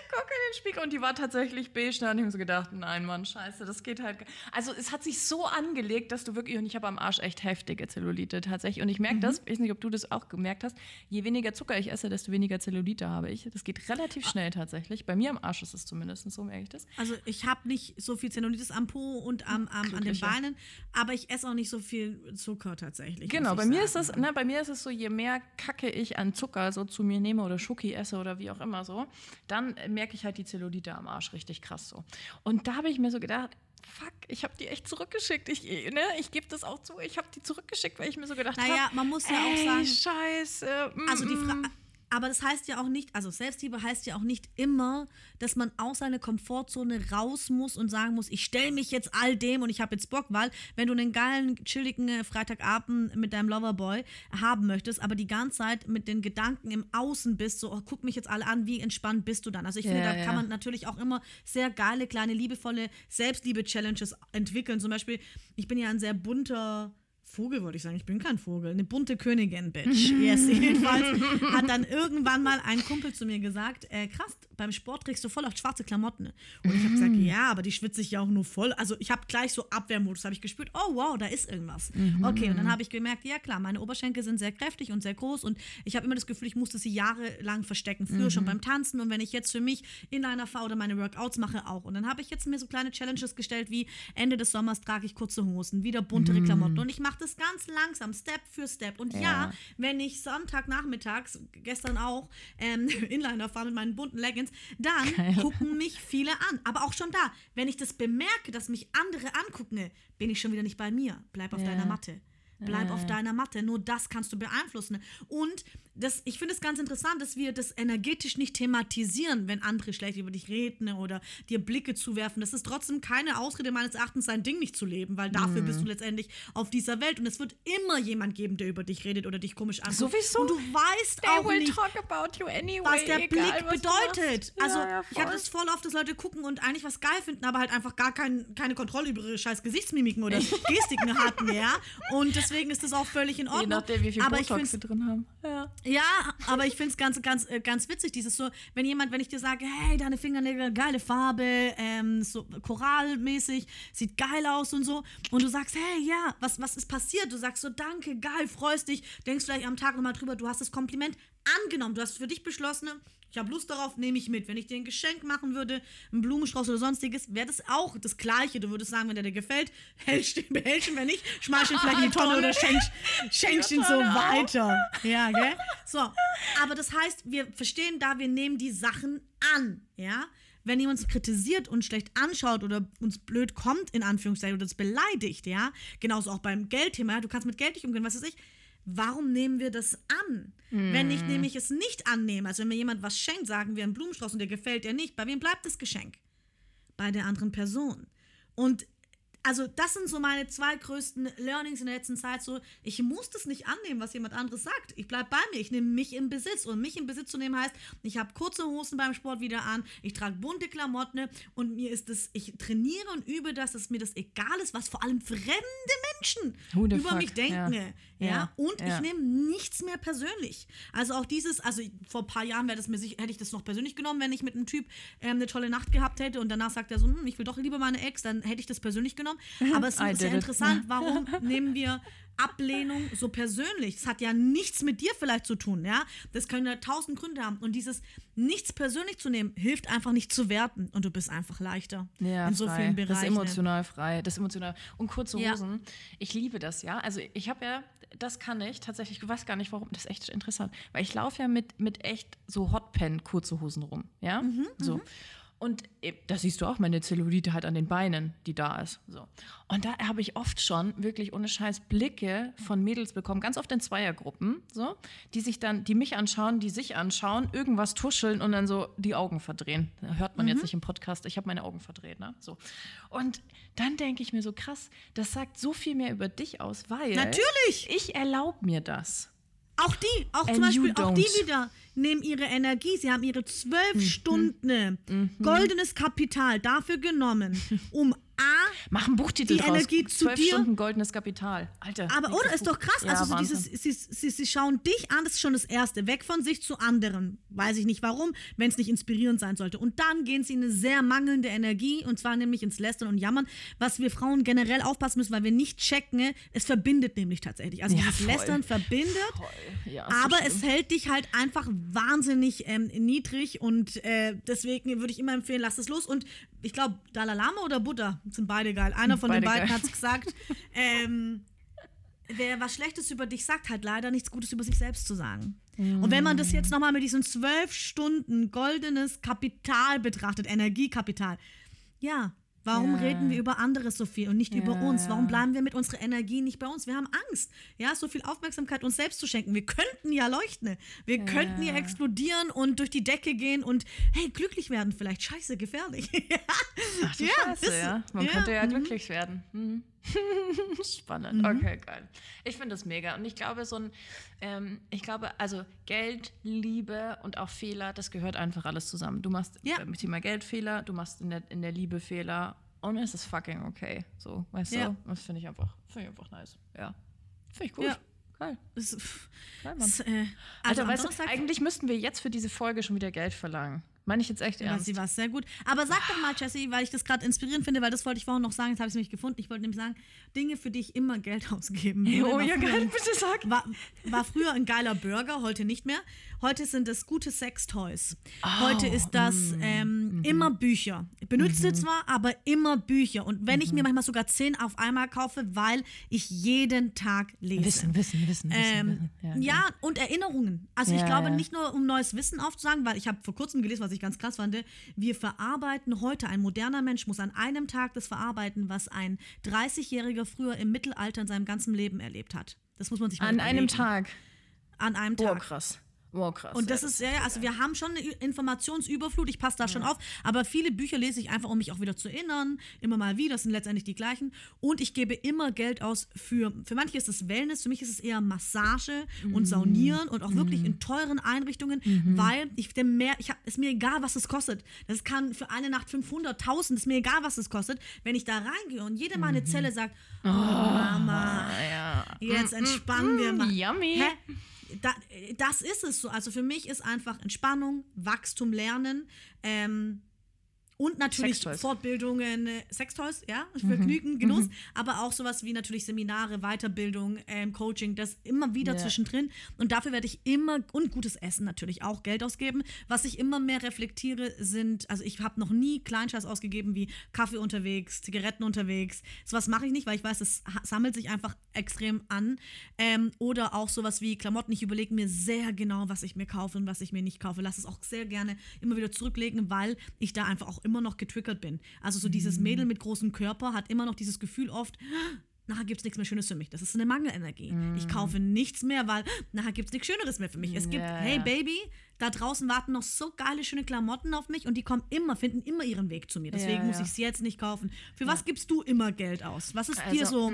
S1: Gucke in den Spiegel und die war tatsächlich beige. Da habe ich mir so gedacht, nein, Mann, scheiße, das geht halt. Also es hat sich so angelegt, dass du wirklich, und ich habe am Arsch echt heftige Zellulite tatsächlich. Und ich merke das, ich weiß nicht, ob du das auch gemerkt hast, je weniger Zucker ich esse, desto weniger Zellulite habe ich. Das geht relativ schnell tatsächlich. Bei mir am Arsch ist es zumindest, so merke ich das.
S2: Also ich habe nicht so viel Zellulitis am Po und am, am, an den. Beinen, aber ich esse auch nicht so viel Zucker tatsächlich.
S1: Genau, bei mir ist
S2: sagen.
S1: es, ne, bei mir ist es so, je mehr Kacke ich an Zucker so zu mir nehme oder Schoki esse oder wie auch immer so, dann merke ich halt die Zellulite am Arsch richtig krass so. Und da habe ich mir so gedacht, fuck, ich habe die echt zurückgeschickt. Ich, ne, ich gebe das auch zu, ich habe die zurückgeschickt, weil ich mir so gedacht habe,
S2: Naja, man muss ja auch sagen-
S1: scheiße. mm,
S2: Also die Fra
S1: mm.
S2: Aber das heißt ja auch nicht, also Selbstliebe heißt ja auch nicht immer, dass man aus seiner Komfortzone raus muss und sagen muss, ich stelle mich jetzt all dem und ich habe jetzt Bock, weil wenn du einen geilen, chilligen äh, Freitagabend mit deinem Loverboy haben möchtest, aber die ganze Zeit mit den Gedanken im Außen bist, so, oh, guck mich jetzt alle an, wie entspannt bist du dann? Also ich finde,
S1: Ja,
S2: da
S1: ja.
S2: kann man natürlich auch immer sehr geile, kleine, liebevolle Selbstliebe-Challenges entwickeln. Zum Beispiel, ich bin ja ein sehr bunter Vogel, wollte ich sagen. Ich bin kein Vogel. Eine bunte Königin, Bitch. Yes, jedenfalls hat dann irgendwann mal ein Kumpel zu mir gesagt, äh, krass, beim Sport trägst du voll oft schwarze Klamotten. Und ich habe gesagt, ja, aber die schwitze ich ja auch nur voll. Also ich habe gleich so Abwehrmodus, habe ich gespürt, oh wow, da ist irgendwas. Okay, und dann habe ich gemerkt, ja klar, meine Oberschenkel sind sehr kräftig und sehr groß und ich habe immer das Gefühl, ich musste sie jahrelang verstecken. Früher schon beim Tanzen und wenn ich jetzt für mich Inliner fahre oder meine Workouts mache, auch. Und dann habe ich jetzt mir so kleine Challenges gestellt, wie Ende des Sommers trage ich kurze Hosen, wieder buntere Klamotten und ich mache das ganz langsam, Step für Step. Und ja,
S1: Ja.
S2: wenn ich Sonntagnachmittags, gestern auch, ähm, Inliner fahre mit meinen bunten Leggings, dann gucken mich viele an. Aber auch schon da, wenn ich das bemerke, dass mich andere angucken, bin ich schon wieder nicht bei mir. Bleib auf
S1: Ja.
S2: deiner Matte. Bleib
S1: Ja.
S2: auf deiner Matte. Nur das kannst du beeinflussen. Und das, ich finde es ganz interessant, dass wir das energetisch nicht thematisieren, wenn andere schlecht über dich reden oder dir Blicke zuwerfen. Das ist trotzdem keine Ausrede meines Erachtens, sein Ding nicht zu leben, weil dafür bist du letztendlich auf dieser Welt und es wird immer jemand geben, der über dich redet oder dich komisch anguckt.
S1: Sowieso.
S2: Und du weißt
S1: They
S2: auch nicht,
S1: talk about you anyway.
S2: was der
S1: egal,
S2: Blick
S1: was
S2: bedeutet. Also
S1: Ja, ja,
S2: ich
S1: voll.
S2: das voll oft, dass Leute gucken und eigentlich was geil finden, aber halt einfach gar kein, keine Kontrolle über ihre scheiß Gesichtsmimiken oder Gestiken hatten, ja. Und deswegen ist das auch völlig in
S1: Je
S2: Ordnung.
S1: nachdem, wie viel
S2: aber ich
S1: Botox sie drin haben. Ja.
S2: Ja, aber ich finde es ganz, ganz, äh, ganz witzig, dieses so, wenn jemand, wenn ich dir sage, hey, deine Fingernägel, geile Farbe, ähm, so korallmäßig, sieht geil aus und so, und du sagst, hey, ja, was, was ist passiert? Du sagst so, danke, geil, freust dich, denkst vielleicht am Tag nochmal drüber, du hast das Kompliment angenommen, du hast für dich beschlossen, ich habe Lust darauf, nehme ich mit. Wenn ich dir ein Geschenk machen würde, einen Blumenstrauß oder sonstiges, wäre das auch das Gleiche. Du würdest sagen, wenn der dir gefällt, hältst ihn, behältst ihn, wenn nicht, schmeißt ihn vielleicht in die Tonne oder schenkst, schenkst ihn so weiter. Ja, gell? So, aber das heißt, wir verstehen da, wir nehmen die Sachen an, ja? Wenn jemand uns kritisiert und schlecht anschaut oder uns blöd kommt, in Anführungszeichen, oder uns beleidigt, ja? Genauso auch beim Geldthema, ja? du kannst mit Geld nicht umgehen, was weiß ich. Warum nehmen wir das an? Wenn ich nämlich es nicht annehme, also wenn mir jemand was schenkt, sagen wir einen Blumenstrauß und der gefällt dir nicht, bei wem bleibt das Geschenk? Bei der anderen Person. Und also das sind so meine zwei größten Learnings in der letzten Zeit. So, ich muss das nicht annehmen, was jemand anderes sagt. Ich bleibe bei mir. Ich nehme mich in Besitz. Und mich in Besitz zu nehmen heißt, ich habe kurze Hosen beim Sport wieder an, ich trage bunte Klamotten und mir ist es, ich trainiere und übe das, dass mir das egal ist, was vor allem fremde Menschen über
S1: fuck,
S2: mich denken.
S1: ja.
S2: Ja.
S1: Ja,
S2: Und
S1: ja.
S2: ich nehme nichts mehr persönlich. Also auch dieses, also vor ein paar Jahren wäre das mir hätte ich das noch persönlich genommen, wenn ich mit einem Typ ähm, eine tolle Nacht gehabt hätte und danach sagt er so, hm, ich will doch lieber meine Ex, dann hätte ich das persönlich genommen. Aber es ist
S1: it.
S2: interessant, warum nehmen wir Ablehnung so persönlich? Das hat ja nichts mit dir vielleicht zu tun, ja? Das können ja tausend Gründe haben. Und dieses nichts persönlich zu nehmen, hilft einfach nicht zu werten und du bist einfach leichter
S1: Ja,
S2: in so
S1: frei.
S2: vielen
S1: Das
S2: Bereichen.
S1: ist emotional frei. Das ist emotional. Und kurze
S2: Ja.
S1: Hosen. Ich liebe das, ja. Also ich habe ja, das kann ich tatsächlich, ich weiß gar nicht warum, das ist echt interessant. Weil ich laufe ja mit, mit echt so Hotpen kurze Hosen rum, ja.
S2: Mhm,
S1: so. Und äh, da siehst du auch meine Zellulite halt an den Beinen, die da ist. So. Und da habe ich oft schon wirklich ohne Scheiß Blicke von Mädels bekommen, ganz oft in Zweiergruppen, so, die sich dann, die mich anschauen, die sich anschauen, irgendwas tuscheln und dann so die Augen verdrehen. Da hört man
S2: Mhm.
S1: jetzt nicht im Podcast, ich habe meine Augen verdreht, ne? So. Und dann denke ich mir so krass, das sagt so viel mehr über dich aus, weil
S2: Natürlich!
S1: ich erlaube mir das.
S2: Auch die, auch
S1: And
S2: zum Beispiel, auch die wieder nehmen ihre Energie. Sie haben ihre zwölf
S1: Mhm.
S2: Stunden goldenes Kapital dafür genommen, um A,
S1: Mach einen Buchtitel
S2: Die
S1: draus.
S2: Energie zu
S1: Zwölf
S2: dir.
S1: Stunden goldenes Kapital. Alter.
S2: aber oder ist doch krass,
S1: Ja,
S2: also so dieses, sie, sie, sie schauen dich an, das ist schon das Erste, weg von sich zu anderen. Weiß ich nicht warum, wenn es nicht inspirierend sein sollte. Und dann gehen sie in eine sehr mangelnde Energie und zwar nämlich ins Lästern und Jammern, was wir Frauen generell aufpassen müssen, weil wir nicht checken, es verbindet nämlich tatsächlich. Also
S1: Ja,
S2: dieses
S1: voll.
S2: Lästern verbindet.
S1: Ja, so
S2: Aber
S1: schlimm.
S2: es hält dich halt einfach wahnsinnig ähm, niedrig und äh, deswegen würde ich immer empfehlen, lass es los. Und ich glaube, Dalai Lama oder Buddha sind beide geil. Einer von den
S1: Beide
S2: beiden
S1: geil.
S2: hat es gesagt. ähm, wer was Schlechtes über dich sagt, hat leider nichts Gutes über sich selbst zu sagen. Und wenn man das jetzt nochmal mit diesen zwölf Stunden goldenes Kapital betrachtet, Energiekapital, ja, warum
S1: Ja.
S2: reden wir über anderes so viel und nicht über
S1: Ja,
S2: uns? Warum
S1: ja.
S2: bleiben wir mit unserer Energie nicht bei uns? Wir haben Angst, ja, so viel Aufmerksamkeit uns selbst zu schenken. Wir könnten ja leuchten, wir könnten ja explodieren und durch die Decke gehen und hey, glücklich werden vielleicht. Scheiße, gefährlich.
S1: Ach
S2: Ja,
S1: Scheiße, ja. Man
S2: ja,
S1: könnte ja
S2: mhm.
S1: glücklich werden. Mhm. Spannend. Okay, geil. Ich finde das mega. Und ich glaube, so ein, ähm, ich glaube, also Geld, Liebe und auch Fehler, das gehört einfach alles zusammen. Du machst
S2: Ja.
S1: beim Thema Geld Fehler, du machst in der, in der Liebe Fehler und es ist fucking okay. So, weißt
S2: Ja.
S1: du? Das finde ich einfach, finde ich einfach nice. Ja. Finde ich gut.
S2: Ja.
S1: Geil.
S2: Pff,
S1: Geil, Mann.
S2: das, äh,
S1: Alter,
S2: also am
S1: weißt du, eigentlich müssten wir jetzt für diese Folge schon wieder Geld verlangen. Meine ich jetzt echt
S2: Ja,
S1: ernst.
S2: sie war sehr gut. Aber sag doch mal, Jessie, weil ich das gerade inspirierend finde, weil das wollte ich vorhin noch sagen, jetzt habe ich es nämlich gefunden. Ich wollte nämlich sagen, Dinge, für die ich immer Geld ausgeben würde.
S1: Oh ja, geil, bitte sag.
S2: War, war früher ein geiler Burger, heute nicht mehr. Heute sind es gute Sextoys. heute ist das
S1: mm,
S2: ähm,
S1: mhm.
S2: immer Bücher. Ich benutze zwar, aber immer Bücher. Und wenn ich
S1: Mhm.
S2: mir manchmal sogar zehn auf einmal kaufe, weil ich jeden Tag lese.
S1: Wissen, wissen, wissen.
S2: Ähm,
S1: wissen.
S2: ja, und Erinnerungen. Also ich
S1: Ja,
S2: glaube
S1: ja.
S2: nicht nur, um neues Wissen aufzusagen, weil ich habe vor kurzem gelesen, was ich ganz krass fand. Wir verarbeiten heute, ein moderner Mensch muss an einem Tag das verarbeiten, was ein 30-Jähriger früher im Mittelalter in seinem ganzen Leben erlebt hat. Das muss man sich mal
S1: An einem
S2: überlegen.
S1: Tag.
S2: An einem Tag.
S1: krass. Oh, krass.
S2: Und das
S1: ja,
S2: ist ja, also wir haben schon eine Informationsüberflut, ich passe da schon auf, aber viele Bücher lese ich einfach, um mich auch wieder zu erinnern, immer mal wieder, das sind letztendlich die gleichen. Und ich gebe immer Geld aus für, für manche ist es Wellness, für mich ist es eher Massage
S1: Mhm.
S2: und Saunieren und auch wirklich in teuren Einrichtungen, weil ich dem mehr, ich hab, ist mir egal, was es kostet. Das kann für eine Nacht 500.000, ist mir egal, was es kostet. Wenn ich da reingehe und jede meine
S1: Mhm.
S2: Zelle sagt, oh, Mama,
S1: Ah, ja.
S2: Jetzt entspannen wir mal.
S1: Yummy.
S2: Hä? Da, das ist es so. Also für mich ist einfach Entspannung, Wachstum, Lernen ähm, und natürlich
S1: Sextoys.
S2: Fortbildungen, äh, Sextoys, ja, Vergnügen, Genuss, aber auch sowas wie natürlich Seminare, Weiterbildung, ähm, Coaching, das immer wieder
S1: Ja.
S2: zwischendrin. Und dafür werde ich immer, und gutes Essen natürlich auch Geld ausgeben. Was ich immer mehr reflektiere, sind, also ich habe noch nie Kleinscheiß ausgegeben wie Kaffee unterwegs, Zigaretten unterwegs. Sowas mache ich nicht, weil ich weiß, es sammelt sich einfach extrem an. Ähm, oder auch sowas wie Klamotten. Ich überlege mir sehr genau, was ich mir kaufe und was ich mir nicht kaufe. Lass es auch sehr gerne immer wieder zurücklegen, weil ich da einfach auch immer noch getriggert bin. Also so dieses Mädel mit großem Körper hat immer noch dieses Gefühl oft, nachher gibt es nichts mehr Schönes für mich. Das ist eine Mangelenergie. Ich kaufe nichts mehr, weil nachher gibt es nichts Schöneres mehr für mich. Es gibt,
S1: Ja,
S2: hey
S1: ja.
S2: Baby, da draußen warten noch so geile, schöne Klamotten auf mich und die kommen immer, finden immer ihren Weg zu mir. Deswegen
S1: Ja,
S2: muss ich es jetzt nicht kaufen. Für was gibst du immer Geld aus? Was ist dir
S1: Also,
S2: so,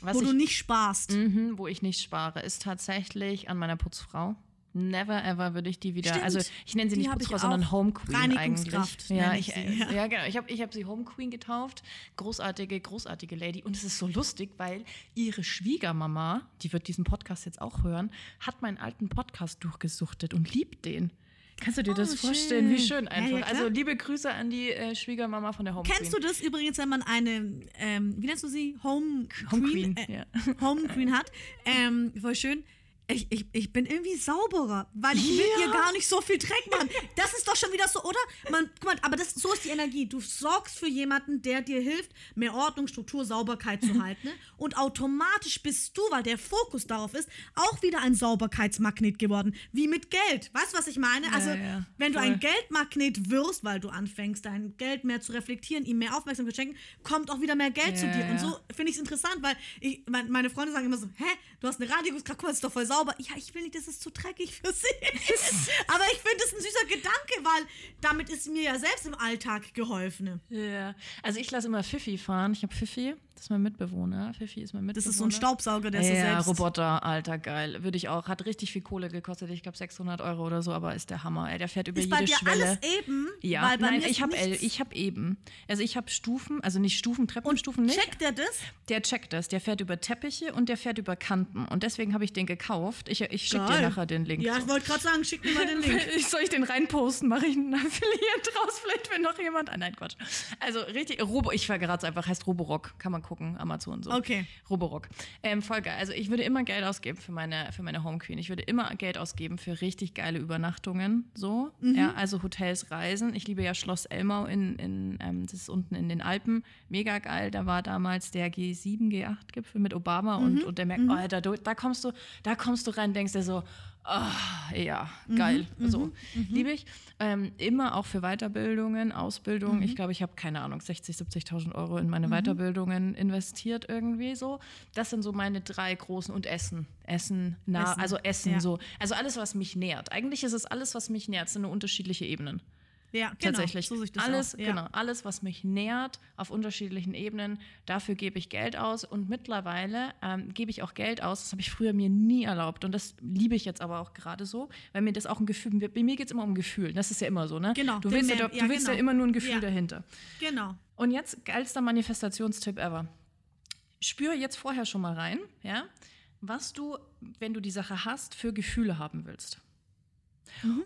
S1: Was
S2: wo
S1: ich,
S2: du nicht sparst?
S1: Mhm, wo ich nicht spare, ist tatsächlich an meiner Putzfrau. Never ever würde ich die wieder,
S2: Stimmt.
S1: also ich nenne sie nicht Putzfrau, sondern. Home Queen eigentlich. Ja,
S2: ich sie, ja.
S1: ja genau. Ich habe ich hab sie Home Queen getauft. Großartige, großartige Lady. Und es ist so lustig, weil ihre Schwiegermama, die wird diesen Podcast jetzt auch hören, hat meinen alten Podcast durchgesuchtet und liebt den. Kannst du dir das
S2: Oh,
S1: vorstellen? Wie
S2: schön.
S1: schön
S2: Ja,
S1: einfach.
S2: ja, klar.
S1: also liebe Grüße an die äh, Schwiegermama von der Home
S2: Kennst
S1: Queen.
S2: du das übrigens, wenn man eine, ähm, wie nennst du sie? Home,
S1: Home
S2: Queen,
S1: Queen,
S2: äh,
S1: ja.
S2: Home Queen hat. Ähm, voll schön. Ich, ich, ich bin irgendwie sauberer, weil ich will ihr gar nicht so viel Dreck machen. Das ist doch schon wieder so, oder? Man, guck mal, aber das, so ist die Energie. Du sorgst für jemanden, der dir hilft, mehr Ordnung, Struktur, Sauberkeit zu halten. Ne? Und automatisch bist du, weil der Fokus darauf ist, auch wieder ein Sauberkeitsmagnet geworden. Wie mit Geld. Weißt du, was ich meine? Also,
S1: ja,
S2: wenn du ein Geldmagnet wirst, weil du anfängst, dein Geld mehr zu reflektieren, ihm mehr Aufmerksamkeit zu schenken, kommt auch wieder mehr Geld zu
S1: Ja,
S2: dir. Und
S1: ja.
S2: so finde ich es interessant, weil ich, mein, meine Freunde sagen immer so, hä, du hast eine Reinigungskraft, guck mal, ist doch voll sauber. Ja, ich will nicht, das ist zu dreckig für sie. Aber ich finde es ein süßer Gedanke, weil damit ist mir ja selbst im Alltag geholfen.
S1: Ja, also ich lasse immer Fifi fahren. Ich habe Fifi, das ist mein Mitbewohner. Fifi ist mein Mitbewohner.
S2: Das ist so ein Staubsauger, der so
S1: ja,
S2: selbst...
S1: Roboter, alter, geil. Würde ich auch. Hat richtig viel Kohle gekostet. Ich glaube 600 Euro oder so, aber ist der Hammer. Ey. Der fährt über
S2: Ist
S1: jede
S2: bei dir
S1: Schwelle.
S2: alles eben?
S1: ja,
S2: weil bei
S1: nein,
S2: mir ist
S1: ich habe ich habe eben. Also ich habe Stufen, also nicht Stufen, Treppenstufen nicht.
S2: Checkt er das?
S1: Der checkt das. Der fährt über Teppiche und der fährt über Kanten. Und deswegen habe ich den gekauft. Ich, ich schicke dir nachher den Link.
S2: Ja,
S1: so.
S2: ich wollte gerade sagen, schick mir mal den Link.
S1: Soll ich den reinposten? Mache ich einen Affiliate draus? Vielleicht will noch jemand. Ah, nein, Quatsch. Also richtig, Robo, ich vergerate es einfach, heißt Roborock. Kann man gucken, Amazon so.
S2: Okay.
S1: Roborock. Ähm, voll geil. Also ich würde immer Geld ausgeben für meine, für meine Home Queen. Ich würde immer Geld ausgeben für richtig geile Übernachtungen. So.
S2: Mhm.
S1: Ja, also Hotels, Reisen. Ich liebe ja Schloss Elmau in, in ähm, das ist unten in den Alpen. Mega geil. Da war damals der G7, G8-Gipfel mit Obama und,
S2: Mhm.
S1: und der merkt, oh, da, da kommst du, da kommst du rein, denkst dir so, Ah, ja,
S2: Mhm,
S1: geil. so, liebe ich. Ähm, immer auch für Weiterbildungen, Ausbildung.
S2: Mhm.
S1: Ich glaube, ich habe, keine Ahnung, 60.000, 70.000 Euro in meine Weiterbildungen investiert irgendwie so. Das sind so meine drei großen und Essen. Essen, nah,
S2: Essen,
S1: also Essen
S2: ja.
S1: so. Also alles, was mich nährt. Eigentlich ist es alles, was mich nährt. Es sind nur unterschiedliche Ebenen.
S2: Ja, genau.
S1: Tatsächlich.
S2: So
S1: alles.
S2: Ja.
S1: genau, alles, was mich nährt auf unterschiedlichen Ebenen, dafür gebe ich Geld aus. Und mittlerweile ähm, gebe ich auch Geld aus. Das habe ich früher mir nie erlaubt. Und das liebe ich jetzt aber auch gerade so, weil mir das auch ein Gefühl, bei mir geht es immer um Gefühl. Das ist ja immer so, ne?
S2: Genau,
S1: Du willst, ja,
S2: mehr-
S1: du
S2: ja,
S1: willst ja
S2: genau.
S1: immer nur ein Gefühl
S2: Ja.
S1: dahinter.
S2: Genau.
S1: Und jetzt geilster Manifestationstipp ever. Spür jetzt vorher schon mal rein, ja, was du, wenn du die Sache hast, für Gefühle haben willst.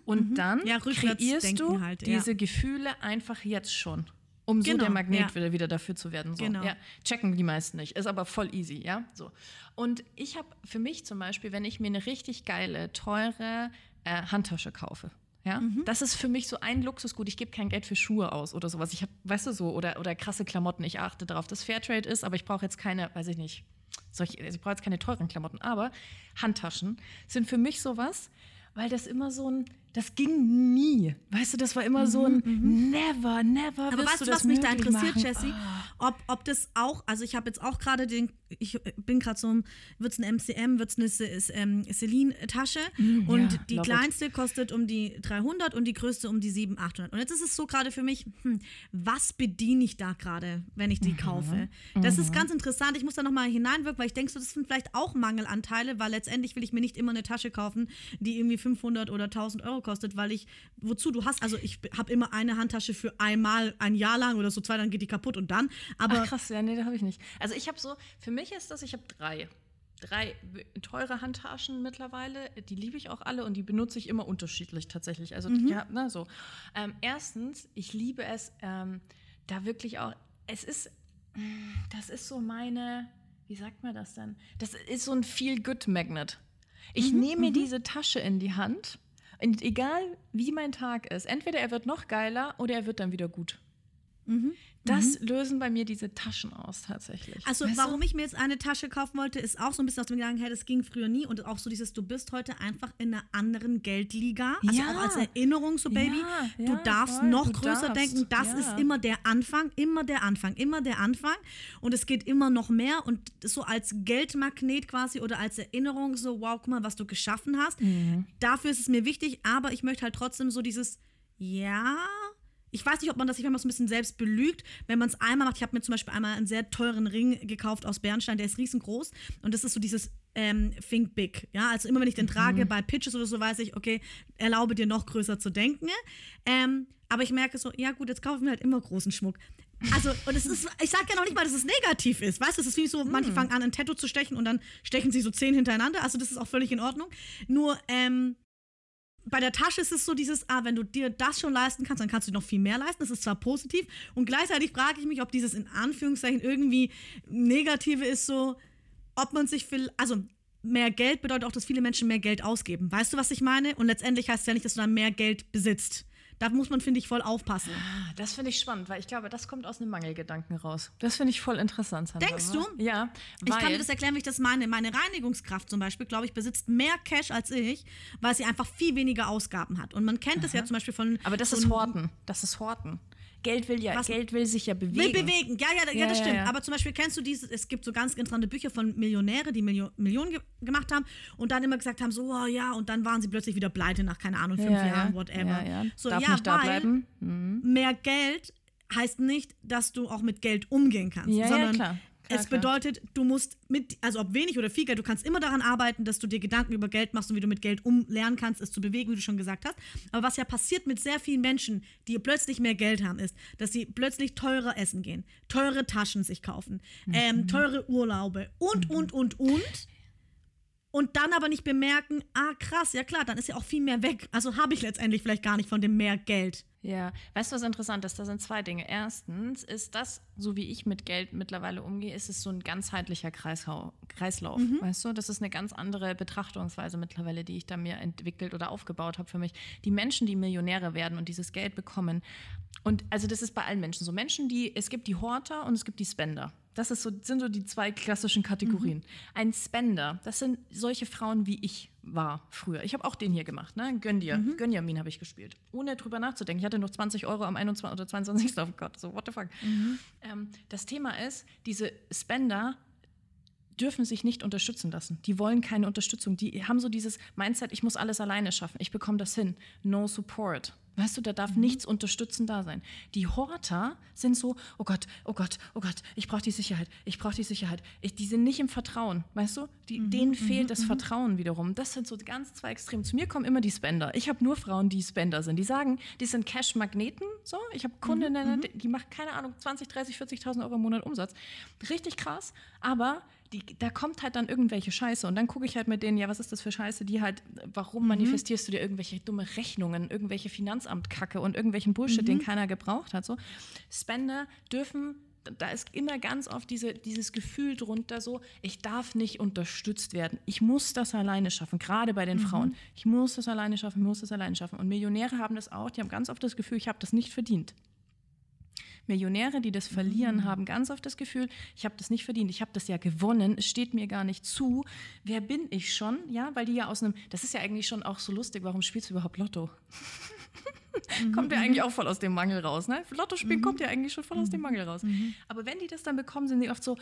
S1: Und dann
S2: Mhm, Ja, rückwärts
S1: kreierst du
S2: halt, ja.
S1: diese Gefühle einfach jetzt schon. Um so
S2: Genau,
S1: der Magnet
S2: ja.
S1: wieder, wieder dafür zu werden. So.
S2: Genau.
S1: Ja, checken die meisten nicht. Ist aber voll easy, ja. So. Und ich habe für mich zum Beispiel, wenn ich mir eine richtig geile, teure äh, Handtasche kaufe, ja,
S2: Mhm.
S1: das ist für mich so ein Luxusgut. Ich gebe kein Geld für Schuhe aus oder sowas. Ich habe, weißt du so, oder, oder krasse Klamotten. Ich achte darauf, dass Fairtrade ist, aber ich brauche jetzt keine, weiß ich nicht, solche, also ich brauche jetzt keine teuren Klamotten. Aber Handtaschen sind für mich sowas, weil das immer so ein, Das ging nie. Weißt du, das war immer so ein Never, never.
S2: Aber weißt
S1: du
S2: was mich da interessiert,
S1: machen.
S2: Jessie? Ob, ob das auch, also ich habe jetzt auch gerade den, ich bin gerade so, wird es eine MCM, wird es eine ähm, Celine-Tasche und
S1: ja,
S2: die
S1: love it.
S2: kleinste kostet um die 300 und die größte um die 700, 800. Und jetzt ist es so gerade für mich, hm, was bediene ich da gerade, wenn ich die kaufe? Das ist ganz interessant. Ich muss da nochmal hineinwirken, weil ich denke, so, das sind vielleicht auch Mangelanteile, weil letztendlich will ich mir nicht immer eine Tasche kaufen, die irgendwie 500 oder 1000 Euro kostet, weil ich, wozu du hast, also ich habe immer eine Handtasche für einmal ein Jahr lang oder so zwei, dann geht die kaputt und dann. Aber
S1: Ach, krass, ja, nee, da habe ich nicht. Also ich habe so, für mich ist das, ich habe drei. Drei teure Handtaschen mittlerweile, die liebe ich auch alle und die benutze ich immer unterschiedlich tatsächlich. Also ja, ne, so. Ähm, erstens, ich liebe es, ähm, da wirklich auch, es ist, das ist so meine, wie sagt man das denn? Das ist so ein Feel-Good-Magnet. Ich nehme mir diese Tasche in die Hand und egal wie mein Tag ist, entweder er wird noch geiler oder er wird dann wieder gut. Das lösen bei mir diese Taschen aus tatsächlich.
S2: Also,
S1: Weißt du?
S2: warum ich mir jetzt eine Tasche kaufen wollte, ist auch so ein bisschen aus dem Gedanken, hey, das ging früher nie. Und auch so dieses, du bist heute einfach in einer anderen Geldliga. Also
S1: Ja.
S2: auch als Erinnerung, so Baby.
S1: Ja,
S2: du
S1: ja,
S2: darfst
S1: voll,
S2: noch
S1: du
S2: größer
S1: darfst,
S2: denken. Das
S1: ja.
S2: ist immer der Anfang, immer der Anfang, immer der Anfang. Und es geht immer noch mehr. Und so als Geldmagnet quasi oder als Erinnerung, so, wow, guck mal, was du geschaffen hast.
S1: Mhm.
S2: Dafür ist es mir wichtig, aber ich möchte halt trotzdem so dieses, ja, ich weiß nicht, ob man das sich manchmal so ein bisschen selbst belügt, wenn man es einmal macht. Ich habe mir zum Beispiel einmal einen sehr teuren Ring gekauft aus Bernstein, der ist riesengroß und das ist so dieses ähm, Think Big. Ja, also immer wenn ich den trage bei Pitches oder so, weiß ich, okay, erlaube dir noch größer zu denken. Ähm, aber ich merke so, ja gut, jetzt kaufe ich mir halt immer großen Schmuck. Also, und es ist, ich sage ja noch nicht mal, dass es negativ ist. Weißt du, es ist wie so, manche fangen an, ein Tattoo zu stechen und dann stechen sie so zehn hintereinander. Also, das ist auch völlig in Ordnung. Nur, ähm, bei der Tasche ist es so dieses, ah, wenn du dir das schon leisten kannst, dann kannst du dir noch viel mehr leisten. Das ist zwar positiv und gleichzeitig frage ich mich, ob dieses in Anführungszeichen irgendwie negative ist, so, ob man sich will, also mehr Geld bedeutet auch, dass viele Menschen mehr Geld ausgeben. Weißt du, was ich meine? Und letztendlich heißt es ja nicht, dass du dann mehr Geld besitzt. Da muss man, finde ich, voll aufpassen.
S1: Ah, Das finde ich spannend, weil ich glaube, das kommt aus einem Mangelgedanken raus. Das finde ich voll interessant. Sandra.
S2: Denkst du?
S1: Ja.
S2: Ich kann dir das erklären, wie ich das meine. Meine Reinigungskraft zum Beispiel, glaube ich, besitzt mehr Cash als ich, weil sie einfach viel weniger Ausgaben hat. Und man kennt das ja zum Beispiel von.
S1: Aber das
S2: so
S1: ist Horten. Das ist Horten. Geld will ja,
S2: Was-
S1: Geld will sich ja bewegen.
S2: Will bewegen, ja, ja, ja,
S1: Ja,
S2: das
S1: ja,
S2: stimmt.
S1: ja.
S2: Aber zum Beispiel kennst du dieses, es gibt so ganz interessante Bücher von Millionäre, die Milio Millionen ge gemacht haben und dann immer gesagt haben, so, oh, ja, und dann waren sie plötzlich wieder pleite nach, keine Ahnung, fünf
S1: ja,
S2: Jahren,
S1: ja.
S2: whatever. So,
S1: Darf
S2: ja,
S1: nicht da
S2: weil
S1: bleiben. Mhm.
S2: mehr Geld heißt nicht, dass du auch mit Geld umgehen kannst,
S1: Ja, ja,
S2: es
S1: klar.
S2: bedeutet, du musst mit, also ob wenig oder viel Geld, du kannst immer daran arbeiten, dass du dir Gedanken über Geld machst und wie du mit Geld umlernen kannst, es zu bewegen, wie du schon gesagt hast. Aber was ja passiert mit sehr vielen Menschen, die plötzlich mehr Geld haben, ist, dass sie plötzlich teurer essen gehen, teure Taschen sich kaufen,
S1: Mhm.
S2: ähm, teure Urlaube und, und, und, und. Und dann aber nicht bemerken, ah krass, ja klar, dann ist ja auch viel mehr weg. Also habe ich letztendlich vielleicht gar nicht von dem mehr Geld.
S1: Ja, weißt du, was interessant ist? Da sind zwei Dinge. Erstens ist das, so wie ich mit Geld mittlerweile umgehe, ist es so ein ganzheitlicher Kreishau Kreislauf. Weißt du, das ist eine ganz andere Betrachtungsweise mittlerweile, die ich da mir entwickelt oder aufgebaut habe für mich. Die Menschen, die Millionäre werden und dieses Geld bekommen, und also das ist bei allen Menschen so. Menschen, die, es gibt die Horter und es gibt die Spender. Das ist so, sind so die zwei klassischen Kategorien. Ein Spender, das sind solche Frauen, wie ich war früher. Ich habe auch den hier gemacht, ne? Gönn dir. Gönn dir Min habe ich gespielt. Ohne drüber nachzudenken. Ich hatte noch 20 Euro am 21. oder 22. Oh Gott, so what the fuck. Ähm, das Thema ist, diese Spender dürfen sich nicht unterstützen lassen. Die wollen keine Unterstützung. Die haben so dieses Mindset, ich muss alles alleine schaffen. Ich bekomme das hin. No support. Weißt du, da darf nichts unterstützen da sein. Die Horter sind so, oh Gott, oh Gott, oh Gott, ich brauche die Sicherheit, ich brauche die Sicherheit. Ich, die sind nicht im Vertrauen, weißt du? Die, denen fehlt das Vertrauen wiederum. Das sind so ganz zwei Extreme. Zu mir kommen immer die Spender. Ich habe nur Frauen, die Spender sind. Die sagen, die sind Cash-Magneten. So, ich habe Kundinnen, die machen, keine Ahnung, 20, 30, 40.000 Euro im Monat Umsatz. Richtig krass, aber die, da kommt halt dann irgendwelche Scheiße und dann gucke ich halt mit denen, ja, was ist das für Scheiße, die halt, warum manifestierst du dir irgendwelche dumme Rechnungen, irgendwelche Finanzamtkacke und irgendwelchen Bullshit, den keiner gebraucht hat, so. Spender dürfen da ist immer ganz oft diese, dieses Gefühl drunter, so, ich darf nicht unterstützt werden. Ich muss das alleine schaffen, gerade bei den Frauen. Ich muss das alleine schaffen, ich muss das alleine schaffen. Und Millionäre haben das auch, die haben ganz oft das Gefühl, ich habe das nicht verdient. Millionäre, die das verlieren,
S2: mhm.
S1: haben ganz oft das Gefühl, ich habe das nicht verdient, ich habe das ja gewonnen, es steht mir gar nicht zu. Wer bin ich schon? Ja, weil die ja aus einem, das ist ja eigentlich schon auch so lustig, warum spielst du überhaupt Lotto? Mhm, kommt ja mhm. eigentlich auch voll aus dem Mangel raus. Ne? Lotto spielen mhm. kommt ja eigentlich schon voll aus dem mhm. Mangel raus. Mhm. Aber wenn die das dann bekommen, sind die oft so,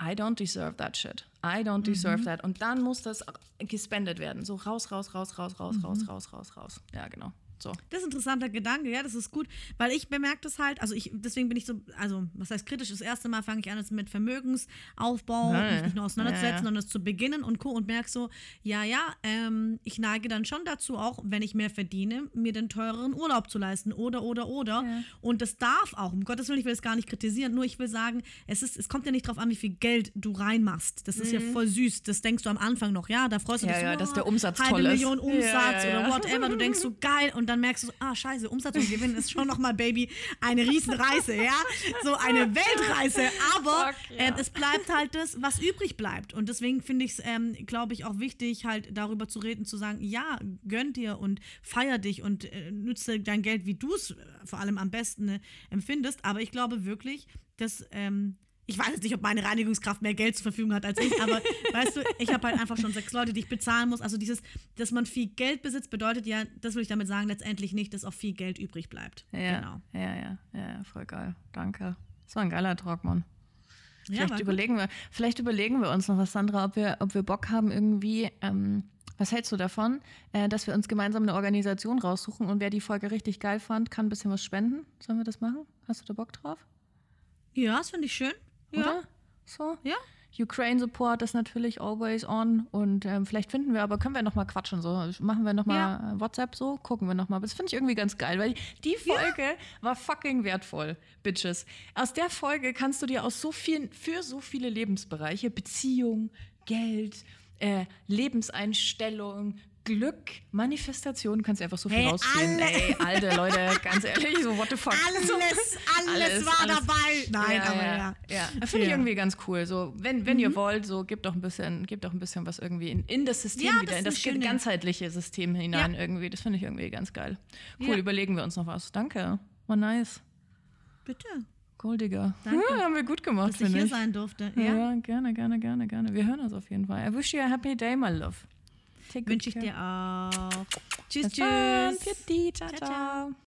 S1: I don't deserve that shit. I don't deserve mhm. that. Und dann muss das gespendet werden. So raus, raus, raus, raus, raus, mhm. raus, raus, raus, raus. Ja, genau. So.
S2: Das ist ein interessanter Gedanke, ja, das ist gut, weil ich bemerke das halt, also ich, deswegen bin ich so, also was heißt kritisch, das erste Mal fange ich an, jetzt mit Vermögensaufbau,
S1: Ja,
S2: mich nicht nur auseinanderzusetzen,
S1: ja, ja.
S2: sondern das zu beginnen und Co. und merke so, ja, ja, ähm, ich neige dann schon dazu, auch wenn ich mehr verdiene, mir den teureren Urlaub zu leisten oder, oder, oder.
S1: Ja.
S2: Und das darf auch, um Gottes Willen, ich will es gar nicht kritisieren, nur ich will sagen, es, ist, es kommt ja nicht drauf an, wie viel Geld du reinmachst. Das ist ja voll süß, das denkst du am Anfang noch, ja, da freust du
S1: Mhm. Ja,
S2: dich so,
S1: ja, dass
S2: oh,
S1: der Umsatz
S2: halbe
S1: toll ist.
S2: Million Umsatz
S1: Ja, ja, ja.
S2: oder whatever, du denkst so, geil, und dann merkst du so, ah, scheiße, Umsatz und Gewinn ist schon nochmal, Baby, eine Riesenreise, ja? So eine Weltreise, aber
S1: Fuck, ja.
S2: ähm, es bleibt halt das, was übrig bleibt. Und deswegen finde ich es, ähm, glaube ich, auch wichtig, halt darüber zu reden, zu sagen, ja, gönn dir und feier dich und äh, nütze dein Geld, wie du es äh, vor allem am besten äh, empfindest. Aber ich glaube wirklich, dass ähm, ich weiß jetzt nicht, ob meine Reinigungskraft mehr Geld zur Verfügung hat als ich, aber weißt du, ich habe halt einfach schon sechs Leute, die ich bezahlen muss. Also dieses, dass man viel Geld besitzt, bedeutet ja, das will ich damit sagen, letztendlich nicht, dass auch viel Geld übrig bleibt.
S1: Ja,
S2: Genau.
S1: ja, ja, ja, ja, voll geil. Danke. Das war ein geiler Talk, Mann.
S2: Ja,
S1: Vielleicht
S2: gut.
S1: überlegen wir, vielleicht überlegen wir uns noch was, Sandra, ob wir, ob wir Bock haben, irgendwie, ähm, was hältst du davon, äh, dass wir uns gemeinsam eine Organisation raussuchen und wer die Folge richtig geil fand, kann ein bisschen was spenden? Sollen wir das machen? Hast du da Bock drauf?
S2: Ja, das finde ich schön. Ja.
S1: Oder? So?
S2: Ja.
S1: Ukraine Support ist natürlich always on und ähm, vielleicht finden wir, aber können wir noch mal quatschen so, machen wir noch mal
S2: Ja.
S1: äh, WhatsApp so, gucken wir noch mal. Das finde ich irgendwie ganz geil, weil die Folge war fucking wertvoll, Bitches. Aus der Folge kannst du dir aus so vielen für so viele Lebensbereiche, Beziehung, Geld, äh, Lebenseinstellung, Glück, Manifestation, kannst du einfach so viel
S2: Hey,
S1: rausziehen.
S2: alle-
S1: Ey, alte Leute, ganz ehrlich, so what the fuck.
S2: Alles,
S1: So,
S2: alles, war dabei. Nein,
S1: ja,
S2: aber
S1: ja.
S2: ja.
S1: ja. Finde ich
S2: Ja.
S1: irgendwie ganz cool. So, wenn, wenn ihr wollt, so gebt doch ein bisschen, gebt doch ein bisschen was irgendwie in, in das System
S2: Ja, das
S1: wieder,
S2: ist
S1: in das
S2: schöne-
S1: ganzheitliche System hinein
S2: Ja.
S1: irgendwie. Das finde ich irgendwie ganz geil. Cool,
S2: Ja.
S1: überlegen wir uns noch was. Danke. War nice.
S2: Bitte,
S1: Cool, Digga.
S2: Danke.
S1: Ja, haben wir gut gemacht,
S2: dass ich hier
S1: ich.
S2: sein durfte.
S1: Ja.
S2: Ja.
S1: gerne, gerne, gerne, gerne. Wir hören uns auf jeden Fall. I wish you a happy day, my love.
S2: Wünsche ich dir auch. Tschüss,
S1: Bis dann.
S2: tschüss.
S1: Ciao.
S2: Ciao,
S1: ciao.
S2: ciao.